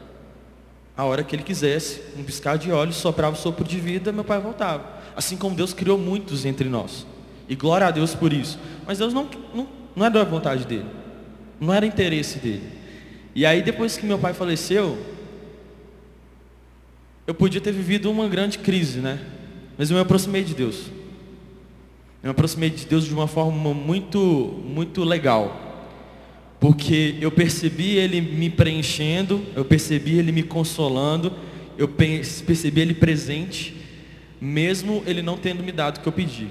A hora que ele quisesse, um piscar de olhos, soprava o sopro de vida, meu pai voltava. Assim como Deus criou muitos entre nós. E glória a Deus por isso. Mas Deus não, não, não era da vontade dele. Não era interesse dele. E aí depois que meu pai faleceu, eu podia ter vivido uma grande crise, né? Mas eu me aproximei de Deus. Eu me aproximei de Deus de uma forma muito, muito legal. Porque eu percebi Ele me preenchendo, eu percebi Ele me consolando, eu percebi Ele presente, mesmo Ele não tendo me dado o que eu pedi.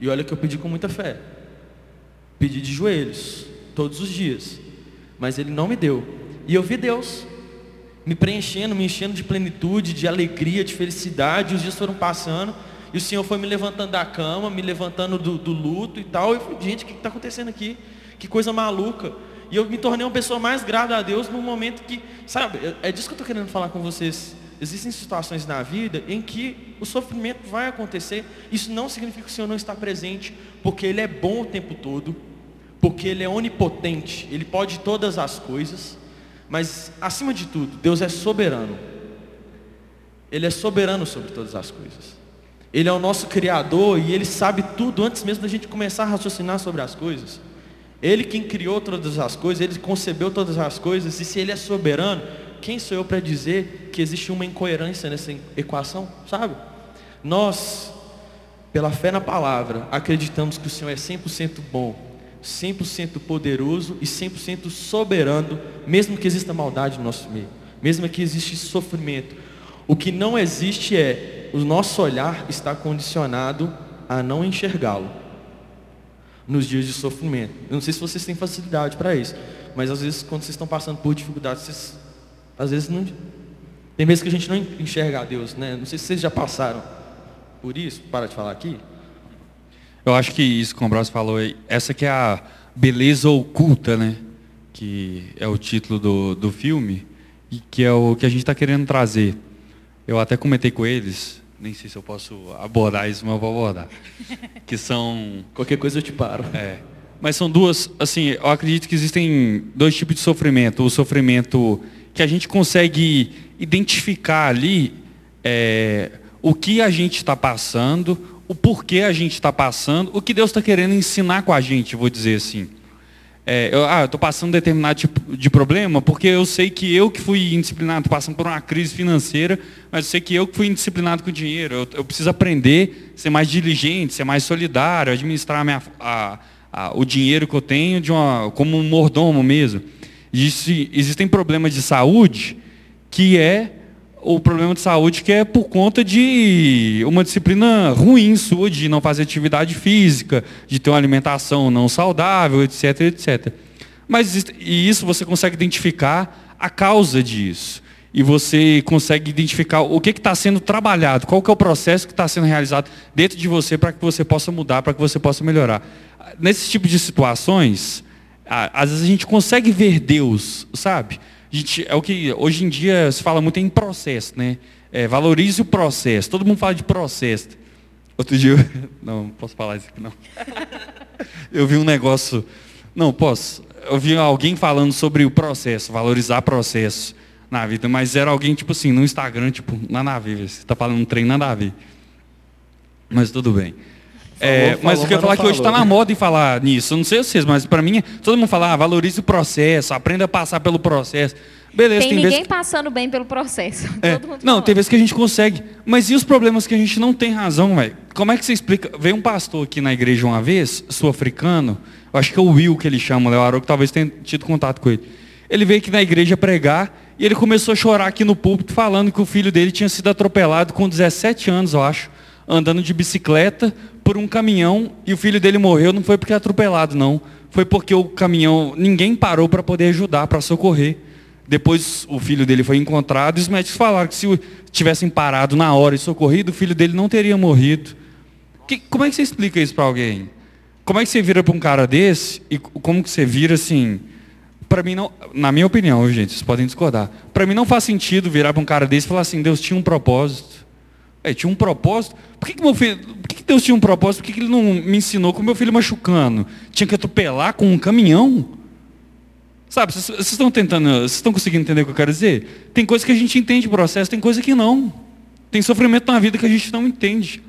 E olha que eu pedi com muita fé. Pedi de joelhos, todos os dias. Mas Ele não me deu. E eu vi Deus me preenchendo, me enchendo de plenitude, de alegria, de felicidade. Os dias foram passando e o Senhor foi me levantando da cama, me levantando do, do luto e tal. Eu falei, gente, o que está acontecendo aqui? Que coisa maluca. E eu me tornei uma pessoa mais grata a Deus no momento que, sabe, é disso que eu estou querendo falar com vocês. Existem situações na vida em que o sofrimento vai acontecer. Isso não significa que o Senhor não está presente, porque Ele é bom o tempo todo, porque Ele é onipotente, Ele pode todas as coisas. Mas, acima de tudo, Deus é soberano. Ele é soberano sobre todas as coisas. Ele é o nosso Criador e Ele sabe tudo antes mesmo da gente começar a raciocinar sobre as coisas. Ele quem criou todas as coisas, Ele concebeu todas as coisas, e se Ele é soberano, quem sou eu para dizer que existe uma incoerência nessa equação? Sabe? Nós, pela fé na palavra, acreditamos que o Senhor é 100% bom 100% poderoso e 100% soberano, mesmo que exista maldade no nosso meio, mesmo que exista sofrimento. O que não existe é o nosso olhar está condicionado a não enxergá-lo nos dias de sofrimento. Eu não sei se vocês têm facilidade para isso, mas às vezes quando vocês estão passando por dificuldades, vocês, às vezes não tem vezes que a gente não enxerga a Deus, né? Não sei se vocês já passaram por isso, para de falar aqui. Eu acho que isso que o Ambrosio falou, essa que é a beleza oculta, né? Que é o título do, do filme, e que é o que a gente está querendo trazer. Eu até comentei com eles, nem sei se eu posso abordar isso, mas eu vou abordar. Que são. Qualquer coisa eu te paro. É. Mas são duas, assim, eu acredito que existem dois tipos de sofrimento. O sofrimento que a gente consegue identificar ali é, o que a gente está passando, o porquê a gente está passando, o que Deus está querendo ensinar com a gente, vou dizer assim. É, eu, ah, estou passando determinado tipo de problema porque eu sei que eu que fui indisciplinado, passando por uma crise financeira, mas eu sei que eu que fui indisciplinado com o dinheiro. Eu, eu preciso aprender, ser mais diligente, ser mais solidário, administrar a minha, a, a, o dinheiro que eu tenho de uma, como um mordomo mesmo. Existe, existem problemas de saúde que é o problema de saúde que é por conta de uma disciplina ruim sua, de não fazer atividade física, de ter uma alimentação não saudável, etc, etc. Mas e isso você consegue identificar a causa disso. e você consegue identificar o que está sendo trabalhado, qual que é o processo que está sendo realizado dentro de você para que você possa mudar, para que você possa melhorar. Nesse tipo de situações, às vezes a gente consegue ver Deus, sabe? Gente, é o que hoje em dia se fala muito em processo, né? É, valorize o processo. Todo mundo fala de processo. Outro dia, eu... não, não posso falar isso aqui não. Eu vi um negócio, não posso. Eu vi alguém falando sobre o processo, valorizar processo na vida, mas era alguém tipo assim no Instagram, tipo nada a ver. Você está falando um trem nada a ver. Mas tudo bem. É, falou, mas eu queria falar que hoje está na moda em falar nisso. Eu não sei vocês, mas para mim, todo mundo fala, ah, valorize o processo, aprenda a passar pelo processo. Beleza, tem, tem ninguém vezes... passando bem pelo processo. É. não, tem vezes que a gente consegue. Mas e os problemas que a gente não tem razão, velho? Como é que você explica? Veio um pastor aqui na igreja uma vez, sul-africano, eu acho que é o Will que ele chama, o Léo Aroco, talvez tenha tido contato com ele. Ele veio aqui na igreja pregar e ele começou a chorar aqui no púlpito, falando que o filho dele tinha sido atropelado com 17 anos, eu acho, andando de bicicleta por um caminhão e o filho dele morreu. Não foi porque é atropelado, não. Foi porque o caminhão, ninguém parou para poder ajudar, para socorrer. Depois o filho dele foi encontrado e os médicos falaram que se tivessem parado na hora e socorrido, o filho dele não teria morrido. Que, como é que você explica isso para alguém? Como é que você vira para um cara desse e como que você vira assim? Para mim não, na minha opinião, gente, vocês podem discordar. Para mim não faz sentido virar para um cara desse e falar assim, Deus tinha um propósito. É, tinha um propósito. Por que, que meu filho, por que, que Deus tinha um propósito? Por que, que ele não me ensinou com meu filho machucando? Tinha que atropelar com um caminhão? Sabe, vocês estão tentando, vocês estão conseguindo entender o que eu quero dizer? Tem coisa que a gente entende o processo, tem coisa que não. Tem sofrimento na vida que a gente não entende.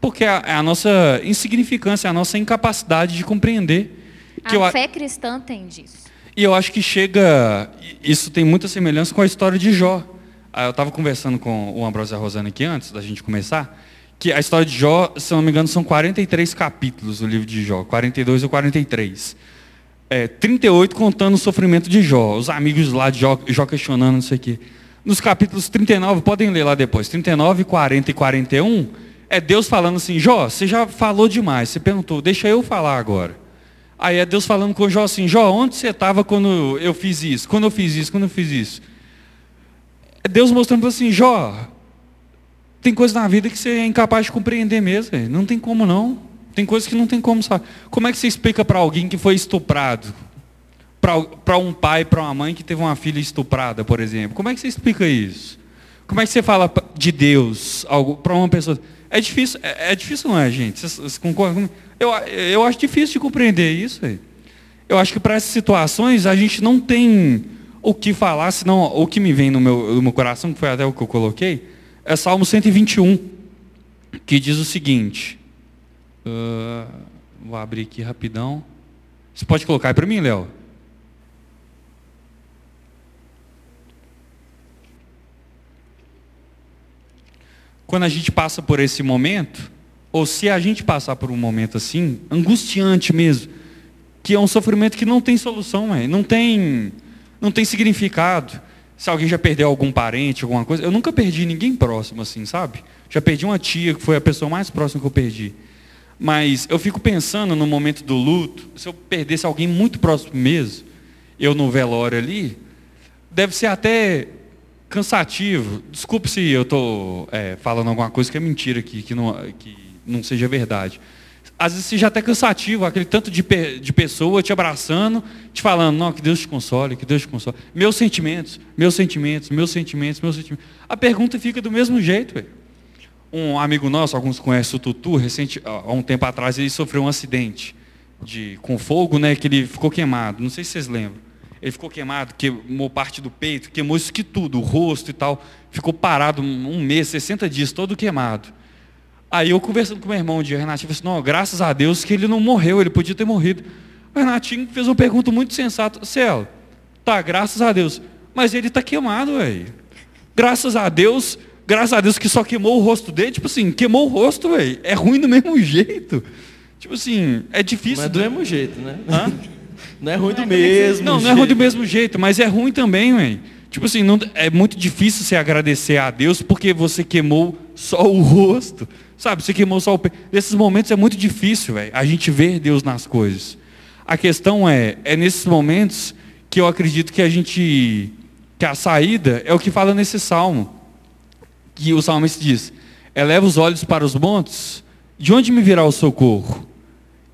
Porque é, é a nossa insignificância, é a nossa incapacidade de compreender. Que a eu, fé cristã tem disso. E eu acho que chega, isso tem muita semelhança com a história de Jó. Ah, eu estava conversando com o Ambrosio e a Rosana aqui antes da gente começar, que a história de Jó, se não me engano, são 43 capítulos do livro de Jó, 42 ou 43 é, 38 contando o sofrimento de Jó, os amigos lá de Jó, Jó questionando, não sei o quê. Nos capítulos 39, podem ler lá depois, 39, 40 e 41, é Deus falando assim, Jó, você já falou demais, você perguntou, deixa eu falar agora. Aí é Deus falando com Jó assim, Jó, onde você estava quando eu fiz isso? Quando eu fiz isso? Quando eu fiz isso? É Deus mostrando assim, Jó, tem coisa na vida que você é incapaz de compreender mesmo, não tem como não. Tem coisas que não tem como saber. Como é que você explica para alguém que foi estuprado? Para um pai, para uma mãe que teve uma filha estuprada, por exemplo. Como é que você explica isso? Como é que você fala de Deus para uma pessoa? É difícil, é, é, difícil não é, gente? Vocês, vocês concordam? Eu, eu acho difícil de compreender isso. Eu acho que para essas situações a gente não tem o que falar, senão o que me vem no meu, no meu coração, que foi até o que eu coloquei, é Salmo 121, que diz o seguinte: Uh, vou abrir aqui rapidão. Você pode colocar aí para mim, Léo? Quando a gente passa por esse momento, ou se a gente passar por um momento assim, angustiante mesmo, que é um sofrimento que não tem solução, não tem, não tem significado. Se alguém já perdeu algum parente, alguma coisa, eu nunca perdi ninguém próximo assim, sabe? Já perdi uma tia, que foi a pessoa mais próxima que eu perdi. Mas eu fico pensando no momento do luto, se eu perdesse alguém muito próximo mesmo, eu no velório ali, deve ser até cansativo. Desculpe se eu estou é, falando alguma coisa que é mentira aqui, que não, que não seja verdade. Às vezes seja até cansativo, aquele tanto de, de pessoa te abraçando, te falando, não, que Deus te console, que Deus te console. Meus sentimentos, meus sentimentos, meus sentimentos, meus sentimentos. A pergunta fica do mesmo jeito, um amigo nosso, alguns conhecem o Tutu, recente, há um tempo atrás ele sofreu um acidente de, com fogo, né, que ele ficou queimado. Não sei se vocês lembram. Ele ficou queimado, queimou parte do peito, queimou isso que tudo, o rosto e tal. Ficou parado um mês, 60 dias, todo queimado. Aí eu conversando com meu irmão um dia, Renatinho, falei assim, não, graças a Deus que ele não morreu, ele podia ter morrido. O Renatinho fez uma pergunta muito sensata. Céu, tá, graças a Deus. Mas ele está queimado, velho. Graças a Deus, Graças a Deus que só queimou o rosto dele. Tipo assim, queimou o rosto, velho. É ruim do mesmo jeito. Tipo assim, é difícil. Não é do mesmo jeito, né? Hã? Não é ruim do mesmo Não, não é ruim do mesmo jeito, mas é ruim também, velho. Tipo assim, não, é muito difícil você agradecer a Deus porque você queimou só o rosto. Sabe, você queimou só o peito. Nesses momentos é muito difícil, velho, a gente ver Deus nas coisas. A questão é, é nesses momentos que eu acredito que a gente que a saída é o que fala nesse salmo. Que o salmista diz: Eleva os olhos para os montes, de onde me virá o socorro?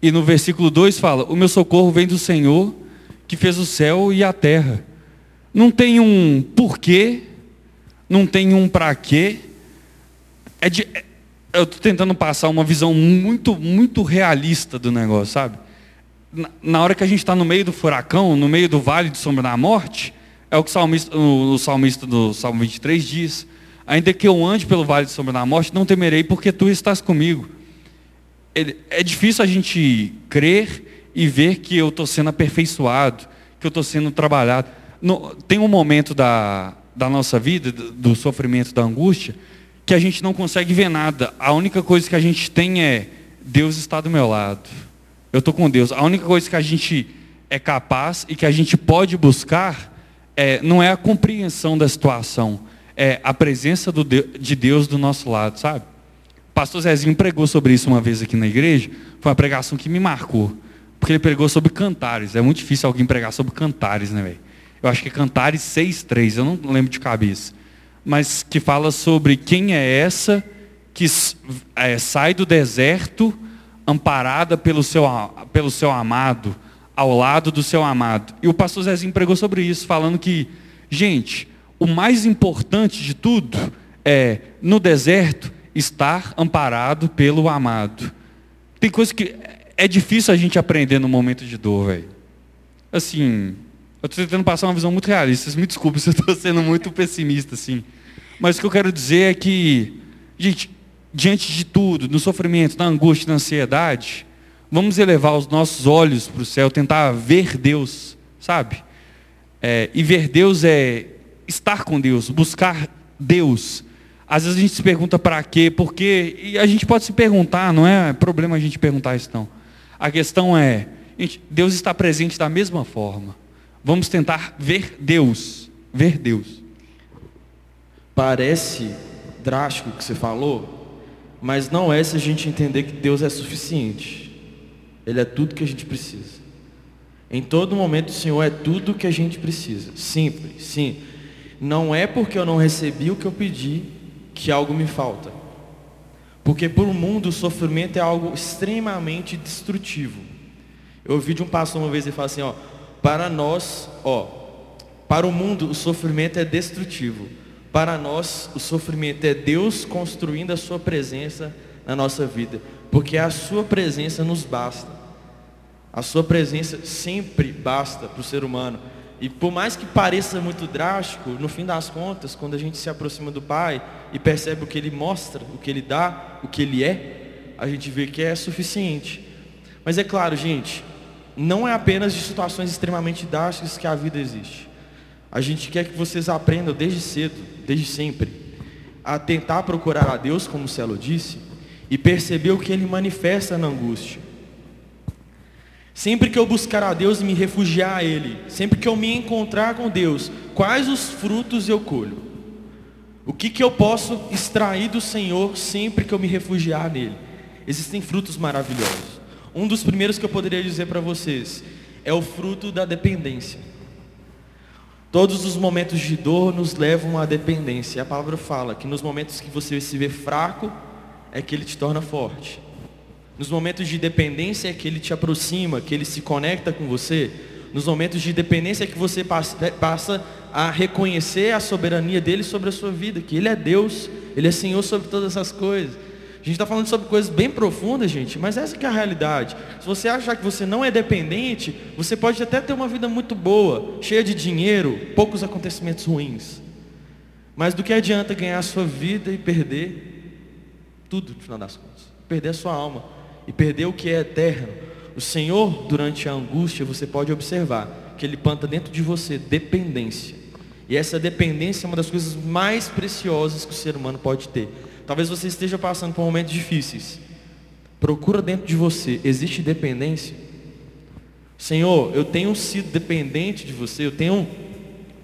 E no versículo 2 fala: O meu socorro vem do Senhor, que fez o céu e a terra. Não tem um porquê, não tem um para quê. É de, é, eu estou tentando passar uma visão muito, muito realista do negócio, sabe? Na, hora que a gente está no meio do furacão, no meio do vale de sombra da morte, é o que o salmista, o, o salmista do Salmo 23 diz. Ainda que eu ande pelo vale de sombra da morte, não temerei, porque tu estás comigo. É difícil a gente crer e ver que eu estou sendo aperfeiçoado, que eu estou sendo trabalhado. No, tem um momento da, da nossa vida, do, do sofrimento, da angústia, que a gente não consegue ver nada. A única coisa que a gente tem é Deus está do meu lado. Eu estou com Deus. A única coisa que a gente é capaz e que a gente pode buscar é, não é a compreensão da situação, é a presença do, de Deus do nosso lado, sabe? O pastor Zezinho pregou sobre isso uma vez aqui na igreja. Foi uma pregação que me marcou. Porque ele pregou sobre cantares. É muito difícil alguém pregar sobre cantares, né, velho? Eu acho que é Cantares 6,3, eu não lembro de cabeça mas que fala sobre quem é essa que é, sai do deserto amparada pelo seu, pelo seu amado, ao lado do seu amado. E o pastor Zezinho pregou sobre isso, falando que, gente, o mais importante de tudo é, no deserto, estar amparado pelo amado. Tem coisa que é difícil a gente aprender no momento de dor, velho. Assim, eu estou tentando passar uma visão muito realista. Me desculpem se eu estou sendo muito pessimista, assim. Mas o que eu quero dizer é que, gente, diante de tudo, no sofrimento, na angústia, na ansiedade, vamos elevar os nossos olhos para o céu, tentar ver Deus, sabe? É, e ver Deus é estar com Deus, buscar Deus. Às vezes a gente se pergunta para quê, por quê, e a gente pode se perguntar, não é problema a gente perguntar isso não. A questão é, gente, Deus está presente da mesma forma. Vamos tentar ver Deus, ver Deus. Parece drástico o que você falou, mas não é se a gente entender que Deus é suficiente. Ele é tudo que a gente precisa. Em todo momento o Senhor é tudo que a gente precisa. Simples, sim. Não é porque eu não recebi o que eu pedi que algo me falta. Porque para o mundo o sofrimento é algo extremamente destrutivo. Eu ouvi de um pastor uma vez e falar assim, ó, para nós, ó, para o mundo o sofrimento é destrutivo. Para nós, o sofrimento é Deus construindo a sua presença na nossa vida, porque a sua presença nos basta. A sua presença sempre basta para o ser humano. E por mais que pareça muito drástico, no fim das contas, quando a gente se aproxima do Pai e percebe o que Ele mostra, o que Ele dá, o que Ele é, a gente vê que é suficiente. Mas é claro, gente, não é apenas de situações extremamente drásticas que a vida existe. A gente quer que vocês aprendam desde cedo, desde sempre, a tentar procurar a Deus, como o Celo disse, e perceber o que Ele manifesta na angústia. Sempre que eu buscar a Deus e me refugiar a Ele, sempre que eu me encontrar com Deus, quais os frutos eu colho? O que, que eu posso extrair do Senhor sempre que eu me refugiar nele? Existem frutos maravilhosos. Um dos primeiros que eu poderia dizer para vocês é o fruto da dependência. Todos os momentos de dor nos levam à dependência. A palavra fala que nos momentos que você se vê fraco, é que ele te torna forte. Nos momentos de dependência é que ele te aproxima, que ele se conecta com você. Nos momentos de dependência é que você passa a reconhecer a soberania dele sobre a sua vida, que ele é Deus, ele é Senhor sobre todas as coisas. Gente está falando sobre coisas bem profundas, gente, mas essa é a realidade. Se você achar que você não é dependente, você pode até ter uma vida muito boa, cheia de dinheiro, poucos acontecimentos ruins. Mas do que adianta ganhar a sua vida e perder tudo no final das contas? Perder a sua alma e perder o que é eterno. O Senhor, durante a angústia, você pode observar que Ele planta dentro de você dependência. E essa dependência é uma das coisas mais preciosas que o ser humano pode ter. Talvez você esteja passando por momentos difíceis. Procura dentro de você, existe dependência? Senhor, eu tenho sido dependente de você, eu tenho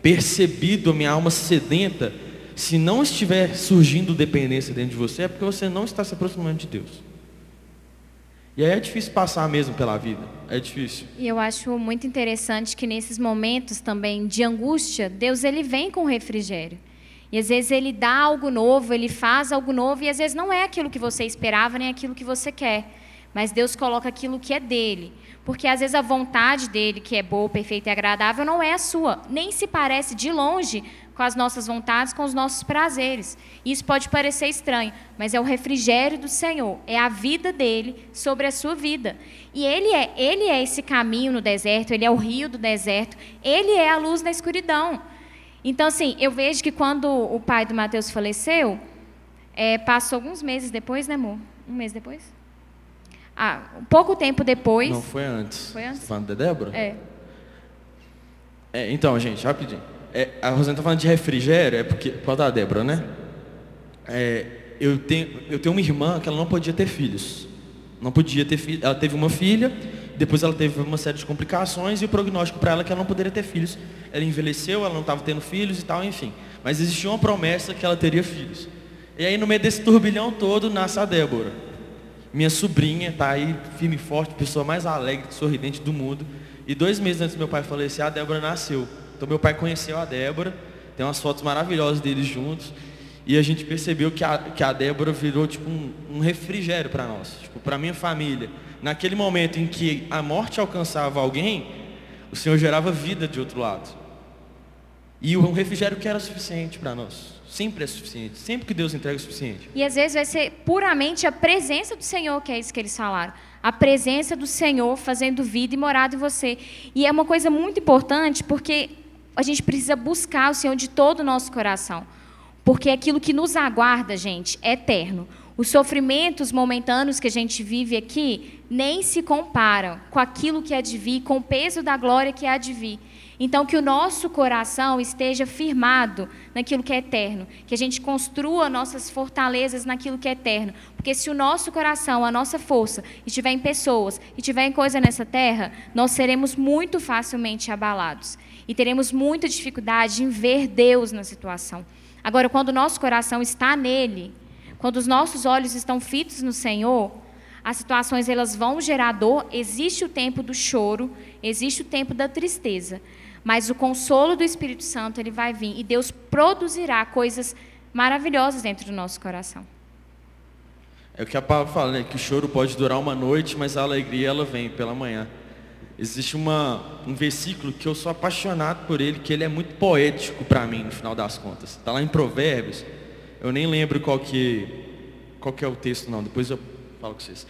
percebido a minha alma sedenta. Se não estiver surgindo dependência dentro de você, é porque você não está se aproximando de Deus. E aí é difícil passar mesmo pela vida. É difícil. E eu acho muito interessante que nesses momentos também de angústia, Deus ele vem com refrigério. E às vezes ele dá algo novo, ele faz algo novo, e às vezes não é aquilo que você esperava, nem aquilo que você quer. Mas Deus coloca aquilo que é dele. Porque às vezes a vontade dele, que é boa, perfeita e agradável, não é a sua. Nem se parece de longe com as nossas vontades, com os nossos prazeres. Isso pode parecer estranho, mas é o refrigério do Senhor, é a vida dele sobre a sua vida. E ele é, ele é esse caminho no deserto, ele é o rio do deserto, ele é a luz na escuridão. Então, assim, eu vejo que quando o pai do Mateus faleceu, é, passou alguns meses depois, né, amor? Um mês depois? Ah, um pouco tempo depois. Não, foi antes. Foi antes? Você tá falando da Débora? É. É, então, gente, rapidinho. É, a Rosana está falando de refrigério, é porque. Pode dar a Débora, né? É, eu, tenho, eu tenho uma irmã que ela não podia ter filhos. Não podia ter filhos. Ela teve uma filha, depois ela teve uma série de complicações e o prognóstico para ela é que ela não poderia ter filhos. Ela envelheceu, ela não estava tendo filhos e tal, enfim. Mas existia uma promessa que ela teria filhos. E aí, no meio desse turbilhão todo, nasce a Débora. Minha sobrinha está aí, firme e forte, pessoa mais alegre, sorridente do mundo. E dois meses antes do meu pai falecer, a Débora nasceu. Então meu pai conheceu a Débora, tem umas fotos maravilhosas deles juntos. E a gente percebeu que a, que a Débora virou tipo um, um refrigério para nós, tipo, para minha família. Naquele momento em que a morte alcançava alguém, o Senhor gerava vida de outro lado. E um refrigério que era suficiente para nós. Sempre é suficiente. Sempre que Deus entrega é suficiente. E às vezes vai ser puramente a presença do Senhor, que é isso que eles falaram. A presença do Senhor fazendo vida e morada em você. E é uma coisa muito importante porque a gente precisa buscar o Senhor de todo o nosso coração. Porque aquilo que nos aguarda, gente, é eterno. Os sofrimentos momentâneos que a gente vive aqui nem se comparam com aquilo que é de vir, com o peso da glória que há de vir. Então, que o nosso coração esteja firmado naquilo que é eterno, que a gente construa nossas fortalezas naquilo que é eterno. Porque se o nosso coração, a nossa força, estiver em pessoas, estiver em coisa nessa terra, nós seremos muito facilmente abalados e teremos muita dificuldade em ver Deus na situação. Agora, quando o nosso coração está nele, quando os nossos olhos estão fitos no Senhor, as situações elas vão gerar dor, existe o tempo do choro, existe o tempo da tristeza, mas o consolo do Espírito Santo ele vai vir e Deus produzirá coisas maravilhosas dentro do nosso coração. É o que a palavra fala, né? Que o choro pode durar uma noite, mas a alegria ela vem pela manhã. Existe uma, um versículo que eu sou apaixonado por ele, que ele é muito poético para mim, no final das contas. Está lá em Provérbios. Eu nem lembro qual que, qual que é o texto, não. Depois eu falo com vocês.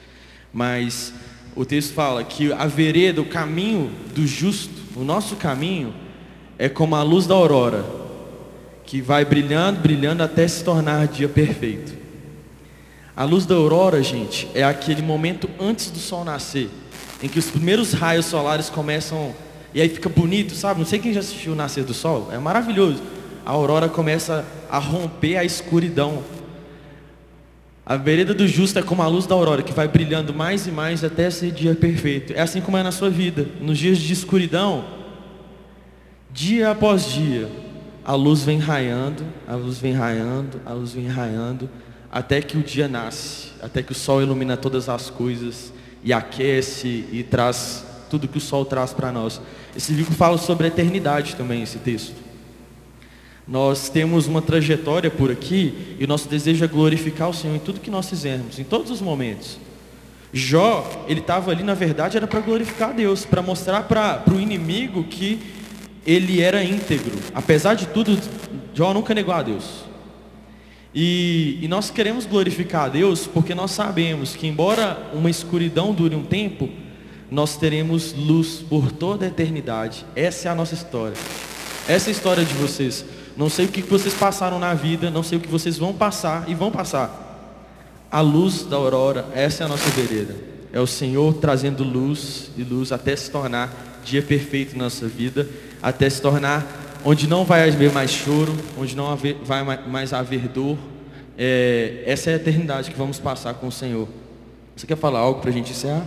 Mas o texto fala que a vereda, o caminho do justo, o nosso caminho, é como a luz da aurora, que vai brilhando, brilhando até se tornar dia perfeito. A luz da aurora, gente, é aquele momento antes do sol nascer em que os primeiros raios solares começam e aí fica bonito, sabe? Não sei quem já assistiu o nascer do sol, é maravilhoso. A aurora começa a romper a escuridão. A vereda do justo é como a luz da aurora, que vai brilhando mais e mais até ser dia perfeito. É assim como é na sua vida. Nos dias de escuridão, dia após dia, a luz vem raiando, a luz vem raiando, a luz vem raiando, até que o dia nasce, até que o sol ilumina todas as coisas e aquece e traz tudo que o sol traz para nós. Esse livro fala sobre a eternidade também, esse texto. Nós temos uma trajetória por aqui e o nosso desejo é glorificar o Senhor em tudo que nós fizermos, em todos os momentos. Jó, ele estava ali, na verdade, era para glorificar a Deus, para mostrar para o inimigo que ele era íntegro. Apesar de tudo, Jó nunca negou a Deus. E, e, nós queremos glorificar a Deus porque nós sabemos que, embora uma escuridão dure um tempo, nós teremos luz por toda a eternidade. Essa é a nossa história. Essa é a história de vocês. Não sei o que vocês passaram na vida, não sei o que vocês vão passar e vão passar. A luz da aurora, essa é a nossa vereda. É o Senhor trazendo luz e luz até se tornar dia perfeito na nossa vida, até se tornar onde não vai haver mais choro, onde não haver, vai mais haver dor. É, essa é a eternidade que vamos passar com o Senhor. Você quer falar algo para a gente encerrar?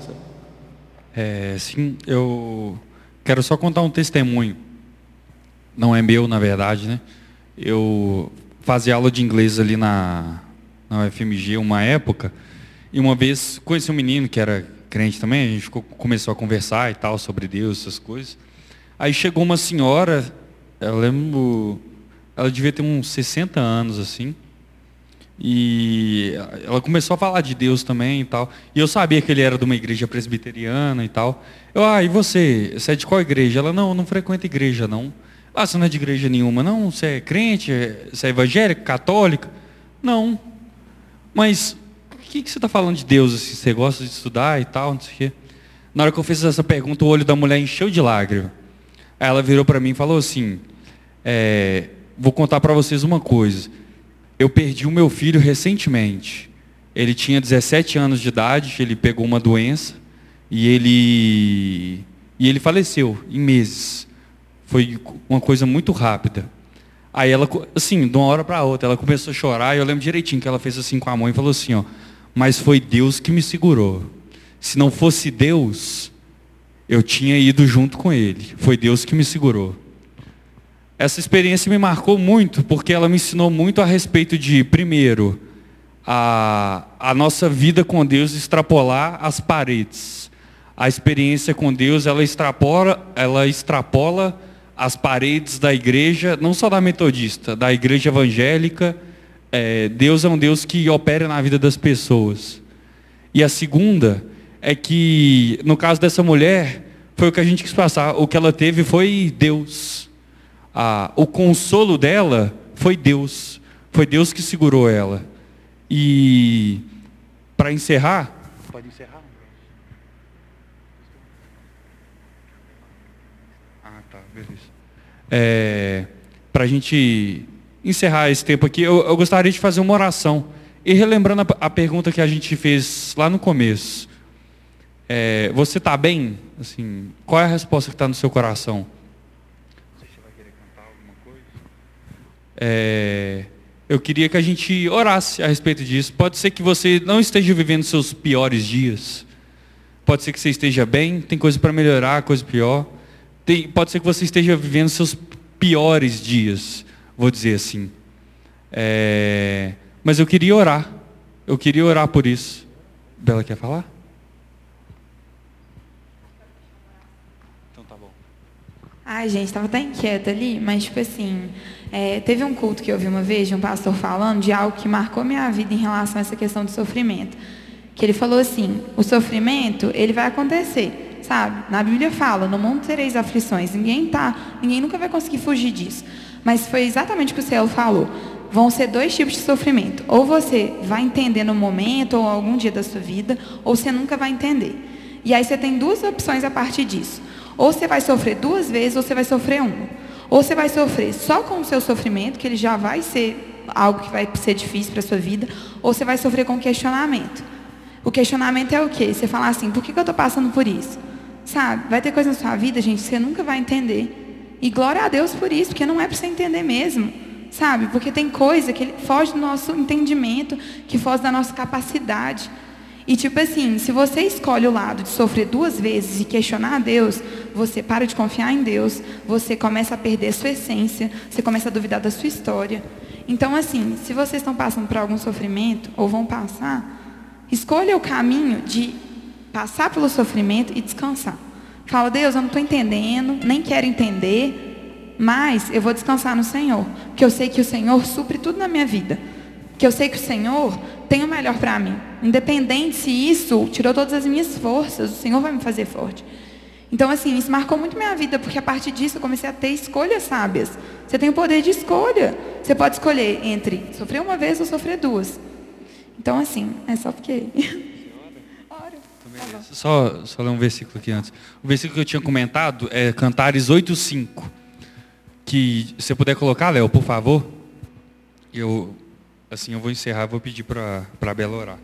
É, sim, eu quero só contar um testemunho. Não é meu, na verdade, né? Eu fazia aula de inglês ali na, na UFMG uma época, e uma vez conheci um menino que era crente também, a gente ficou, começou a conversar e tal sobre Deus, essas coisas. Aí chegou uma senhora, eu lembro, ela devia ter uns 60 anos assim. E ela começou a falar de Deus também e tal. E eu sabia que ele era de uma igreja presbiteriana e tal. Eu, ah, e você? Você é de qual igreja? Ela, não, não frequenta igreja, não. Ah, você não é de igreja nenhuma, não? Você é crente? Você é evangélica, católica? Não. Mas o que, que você está falando de Deus? Assim? Você gosta de estudar e tal, não sei o quê. Na hora que eu fiz essa pergunta, o olho da mulher encheu de lágrimas. Aí ela virou para mim e falou assim, é, vou contar para vocês uma coisa eu perdi o meu filho recentemente. Ele tinha 17 anos de idade, ele pegou uma doença e ele e ele faleceu em meses. Foi uma coisa muito rápida. Aí ela, assim, de uma hora para outra, ela começou a chorar e eu lembro direitinho que ela fez assim com a mão e falou assim, ó, mas foi Deus que me segurou. Se não fosse Deus, eu tinha ido junto com ele. Foi Deus que me segurou. Essa experiência me marcou muito, porque ela me ensinou muito a respeito de, primeiro, a, a nossa vida com Deus extrapolar as paredes. A experiência com Deus, ela extrapola, ela extrapola as paredes da igreja, não só da metodista, da igreja evangélica. É, Deus é um Deus que opera na vida das pessoas. E a segunda é que, no caso dessa mulher, foi o que a gente quis passar. O que ela teve foi Deus a, o consolo dela foi Deus. Foi Deus que segurou ela. E para encerrar. Pode encerrar? Ah, tá, beleza. É, para a gente encerrar esse tempo aqui, eu, eu, gostaria de fazer uma oração. E relembrando a, a pergunta que a gente fez lá no começo. É, você está bem? Assim, qual é a resposta que está no seu coração? É, eu queria que a gente orasse a respeito disso. Pode ser que você não esteja vivendo seus piores dias. Pode ser que você esteja bem, tem coisa para melhorar, coisa pior. Tem, pode ser que você esteja vivendo seus piores dias, vou dizer assim. É, mas eu queria orar. Eu queria orar por isso. Bela quer falar? Então tá bom. Ai, gente, estava até inquieta ali, mas tipo assim, é, teve um culto que eu vi uma vez de um pastor falando de algo que marcou minha vida em relação a essa questão do sofrimento. Que ele falou assim: o sofrimento ele vai acontecer, sabe? Na Bíblia fala: no mundo tereis aflições. Ninguém tá, ninguém nunca vai conseguir fugir disso. Mas foi exatamente o que o Céu falou. Vão ser dois tipos de sofrimento. Ou você vai entender no momento ou algum dia da sua vida, ou você nunca vai entender. E aí você tem duas opções a partir disso. Ou você vai sofrer duas vezes, ou você vai sofrer uma. Ou você vai sofrer só com o seu sofrimento, que ele já vai ser algo que vai ser difícil para a sua vida, ou você vai sofrer com questionamento. O questionamento é o quê? Você falar assim, por que, que eu estou passando por isso? Sabe? Vai ter coisa na sua vida, gente, que você nunca vai entender. E glória a Deus por isso, porque não é para você entender mesmo. Sabe? Porque tem coisa que foge do nosso entendimento, que foge da nossa capacidade. E tipo assim, se você escolhe o lado de sofrer duas vezes e questionar a Deus, você para de confiar em Deus, você começa a perder a sua essência, você começa a duvidar da sua história. Então assim, se vocês estão passando por algum sofrimento ou vão passar, escolha o caminho de passar pelo sofrimento e descansar. Fala, Deus, eu não estou entendendo, nem quero entender, mas eu vou descansar no Senhor, porque eu sei que o Senhor supre tudo na minha vida. Que eu sei que o Senhor tem o melhor para mim. Independente se isso tirou todas as minhas forças, o Senhor vai me fazer forte. Então, assim, isso marcou muito minha vida, porque a partir disso eu comecei a ter escolhas sábias. Você tem o poder de escolha. Você pode escolher entre sofrer uma vez ou sofrer duas. Então, assim, é só porque. Tá só, só ler um versículo aqui antes. O versículo que eu tinha comentado é Cantares 8,5. Que você puder colocar, Léo, por favor. Eu assim eu vou encerrar, vou pedir para a Bela orar.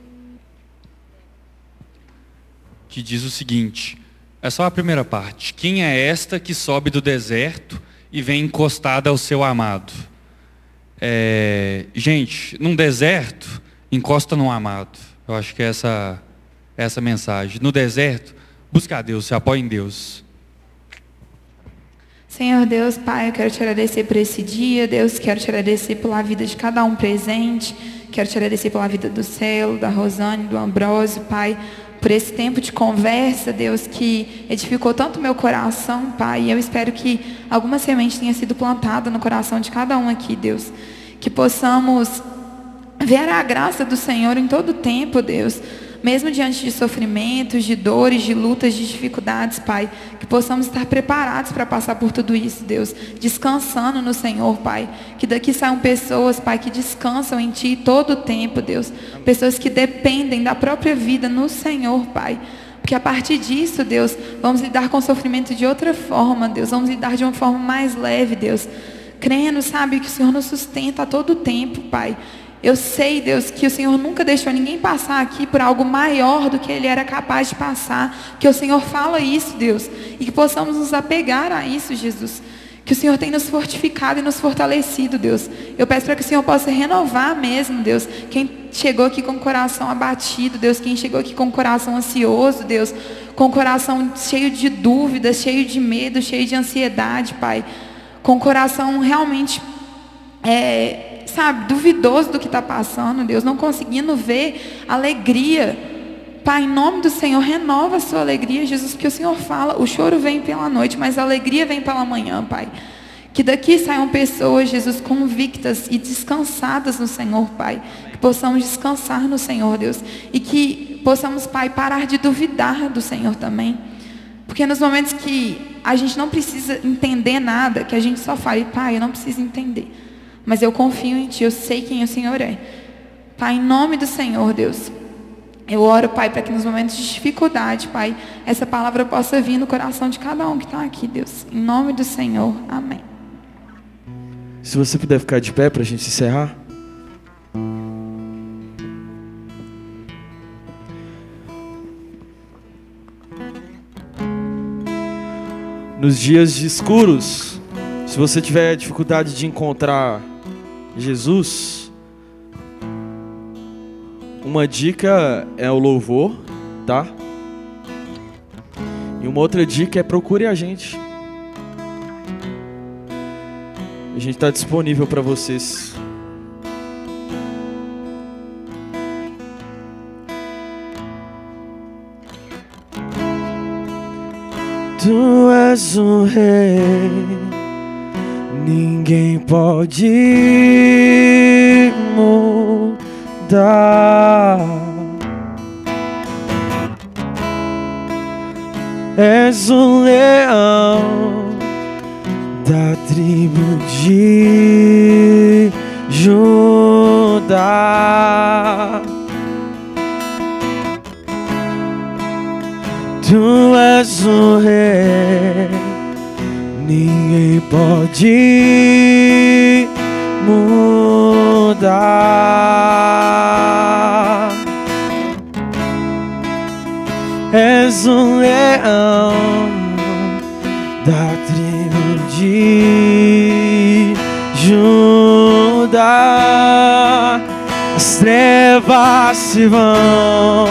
Que diz o seguinte, é só a primeira parte. Quem é esta que sobe do deserto e vem encostada ao seu amado? É, gente, num deserto, encosta no amado. Eu acho que é essa, essa mensagem. No deserto, busca a Deus, se apoia em Deus. Senhor Deus, Pai, eu quero te agradecer por esse dia. Deus, quero te agradecer pela vida de cada um presente. Quero te agradecer pela vida do Céu, da Rosane, do Ambrósio, Pai por esse tempo de conversa, Deus, que edificou tanto meu coração, Pai. E eu espero que alguma semente tenha sido plantada no coração de cada um aqui, Deus. Que possamos ver a graça do Senhor em todo tempo, Deus. Mesmo diante de sofrimentos, de dores, de lutas, de dificuldades, Pai, que possamos estar preparados para passar por tudo isso, Deus, descansando no Senhor, Pai, que daqui saiam pessoas, Pai, que descansam em Ti todo o tempo, Deus, pessoas que dependem da própria vida no Senhor, Pai, porque a partir disso, Deus, vamos lidar com o sofrimento de outra forma, Deus, vamos lidar de uma forma mais leve, Deus, crendo, sabe, que o Senhor nos sustenta a todo tempo, Pai, eu sei, Deus, que o Senhor nunca deixou ninguém passar aqui por algo maior do que ele era capaz de passar. Que o Senhor fala isso, Deus. E que possamos nos apegar a isso, Jesus. Que o Senhor tem nos fortificado e nos fortalecido, Deus. Eu peço para que o Senhor possa renovar mesmo, Deus. Quem chegou aqui com o coração abatido, Deus. Quem chegou aqui com o coração ansioso, Deus. Com o coração cheio de dúvidas, cheio de medo, cheio de ansiedade, Pai. Com o coração realmente. É, sabe, duvidoso do que está passando, Deus, não conseguindo ver alegria. Pai, em nome do Senhor, renova a sua alegria, Jesus, porque o Senhor fala, o choro vem pela noite, mas a alegria vem pela manhã, Pai. Que daqui saiam pessoas, Jesus, convictas e descansadas no Senhor, Pai. Que possamos descansar no Senhor, Deus. E que possamos, Pai, parar de duvidar do Senhor também. Porque nos momentos que a gente não precisa entender nada, que a gente só fale, Pai, eu não preciso entender. Mas eu confio em Ti, eu sei quem o Senhor é. Pai, em nome do Senhor, Deus. Eu oro, Pai, para que nos momentos de dificuldade, Pai, essa palavra possa vir no coração de cada um que está aqui, Deus. Em nome do Senhor. Amém. Se você puder ficar de pé para a gente encerrar. Nos dias escuros, se você tiver dificuldade de encontrar Jesus, uma dica é o louvor, tá? E uma outra dica é procure a gente. A gente está disponível para vocês. Tu és um rei ninguém pode mudar. És um leão da tribo de Judá. Tu és um rei ninguém pode mudar. És um leão da tribo de Judá. As trevas se vão,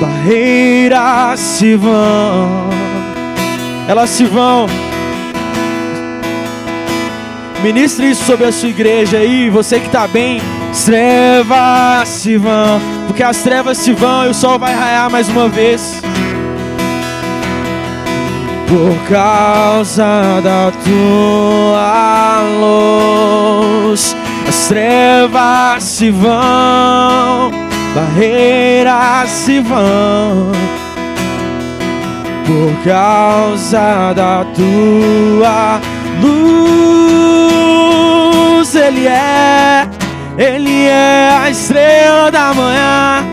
barreiras se vão, elas se vão Ministre isso sobre a sua igreja aí, você que está bem. As trevas se vão, porque as trevas se vão e o sol vai raiar mais uma vez. Por causa da tua luz, as trevas se vão, barreiras se vão. Por causa da tua luz Ele é, Ele é a estrela da manhã,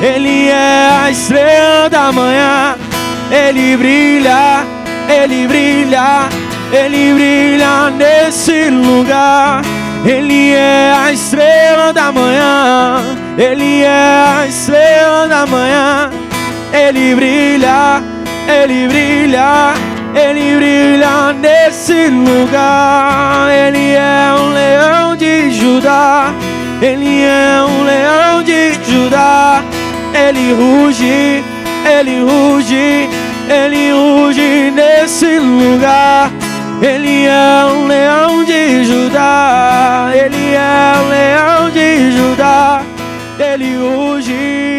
Ele é a estrela da manhã, Ele brilha, Ele brilha, Ele brilha nesse lugar. Ele é a estrela da manhã, Ele é a estrela da manhã, Ele brilha, Ele brilha. Ele brilha nesse lugar. Ele é um leão de Judá. Ele é um leão de Judá. Ele ruge, ele ruge, ele ruge nesse lugar. Ele é um leão de Judá. Ele é um leão de Judá. Ele ruge.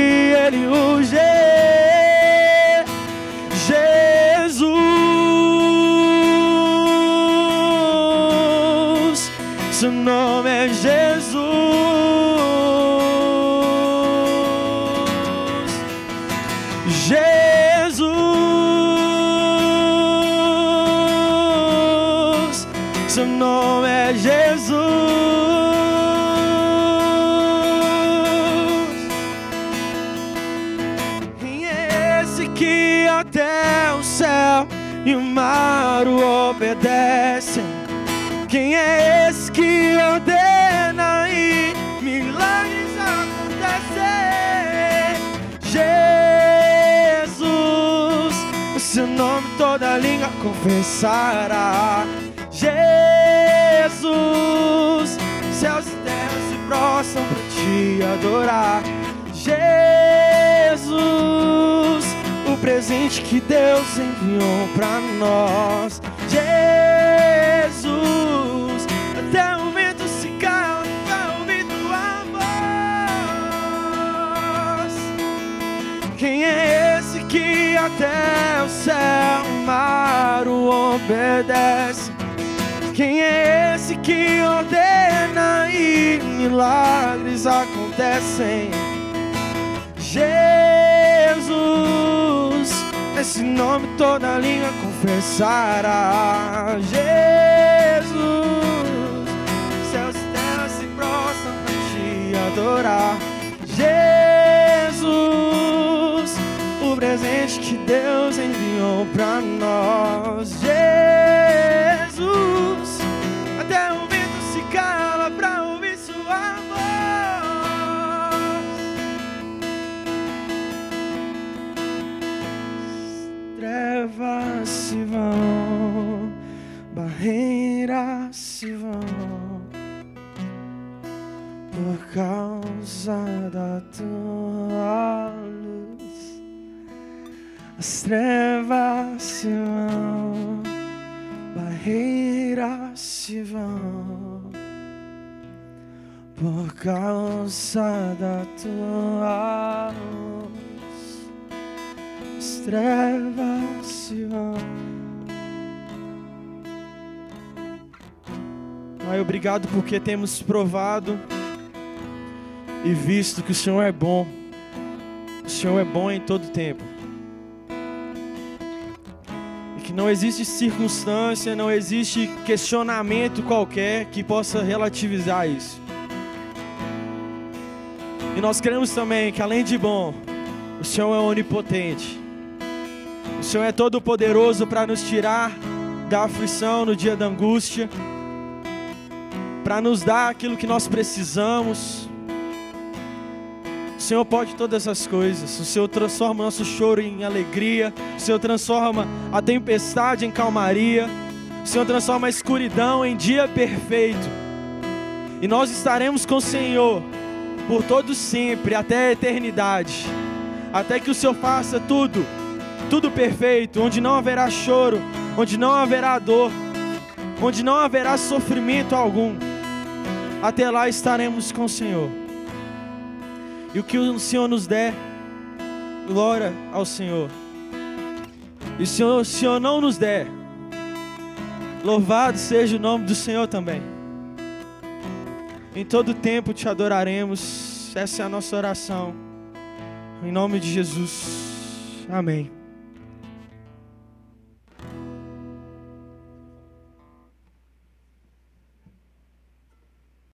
Confessará. Jesus, céus e terras se prostram para te adorar. Jesus, o presente que Deus enviou para nós. Jesus, até o vento se cala para ouvir tua voz. Quem é esse que até o céu e mar o obedece? Quem é esse que ordena e milagres acontecem? Jesus, esse nome toda língua confessará. Jesus, céus e terras se prostram para te adorar. Jesus, o presente Deus enviou para nós. Jesus, trevas se vão. Pai, obrigado porque temos provado e visto que o Senhor é bom. O Senhor é bom em todo tempo. E que não existe circunstância, não existe questionamento qualquer que possa relativizar isso. E nós cremos também que além de bom, o Senhor é onipotente. Senhor é todo poderoso para nos tirar da aflição no dia da angústia, para nos dar aquilo que nós precisamos. O Senhor pode todas essas coisas. O Senhor transforma nosso choro em alegria. O Senhor transforma a tempestade em calmaria. O Senhor transforma a escuridão em dia perfeito. E nós estaremos com o Senhor por todo sempre, até a eternidade. Até que o Senhor faça tudo, tudo perfeito, onde não haverá choro, onde não haverá dor, onde não haverá sofrimento algum. Até lá estaremos com o Senhor. E o que o Senhor nos der, glória ao Senhor. E se o Senhor não nos der, louvado seja o nome do Senhor também. Em todo tempo te adoraremos. Essa é a nossa oração. Em nome de Jesus. Amém.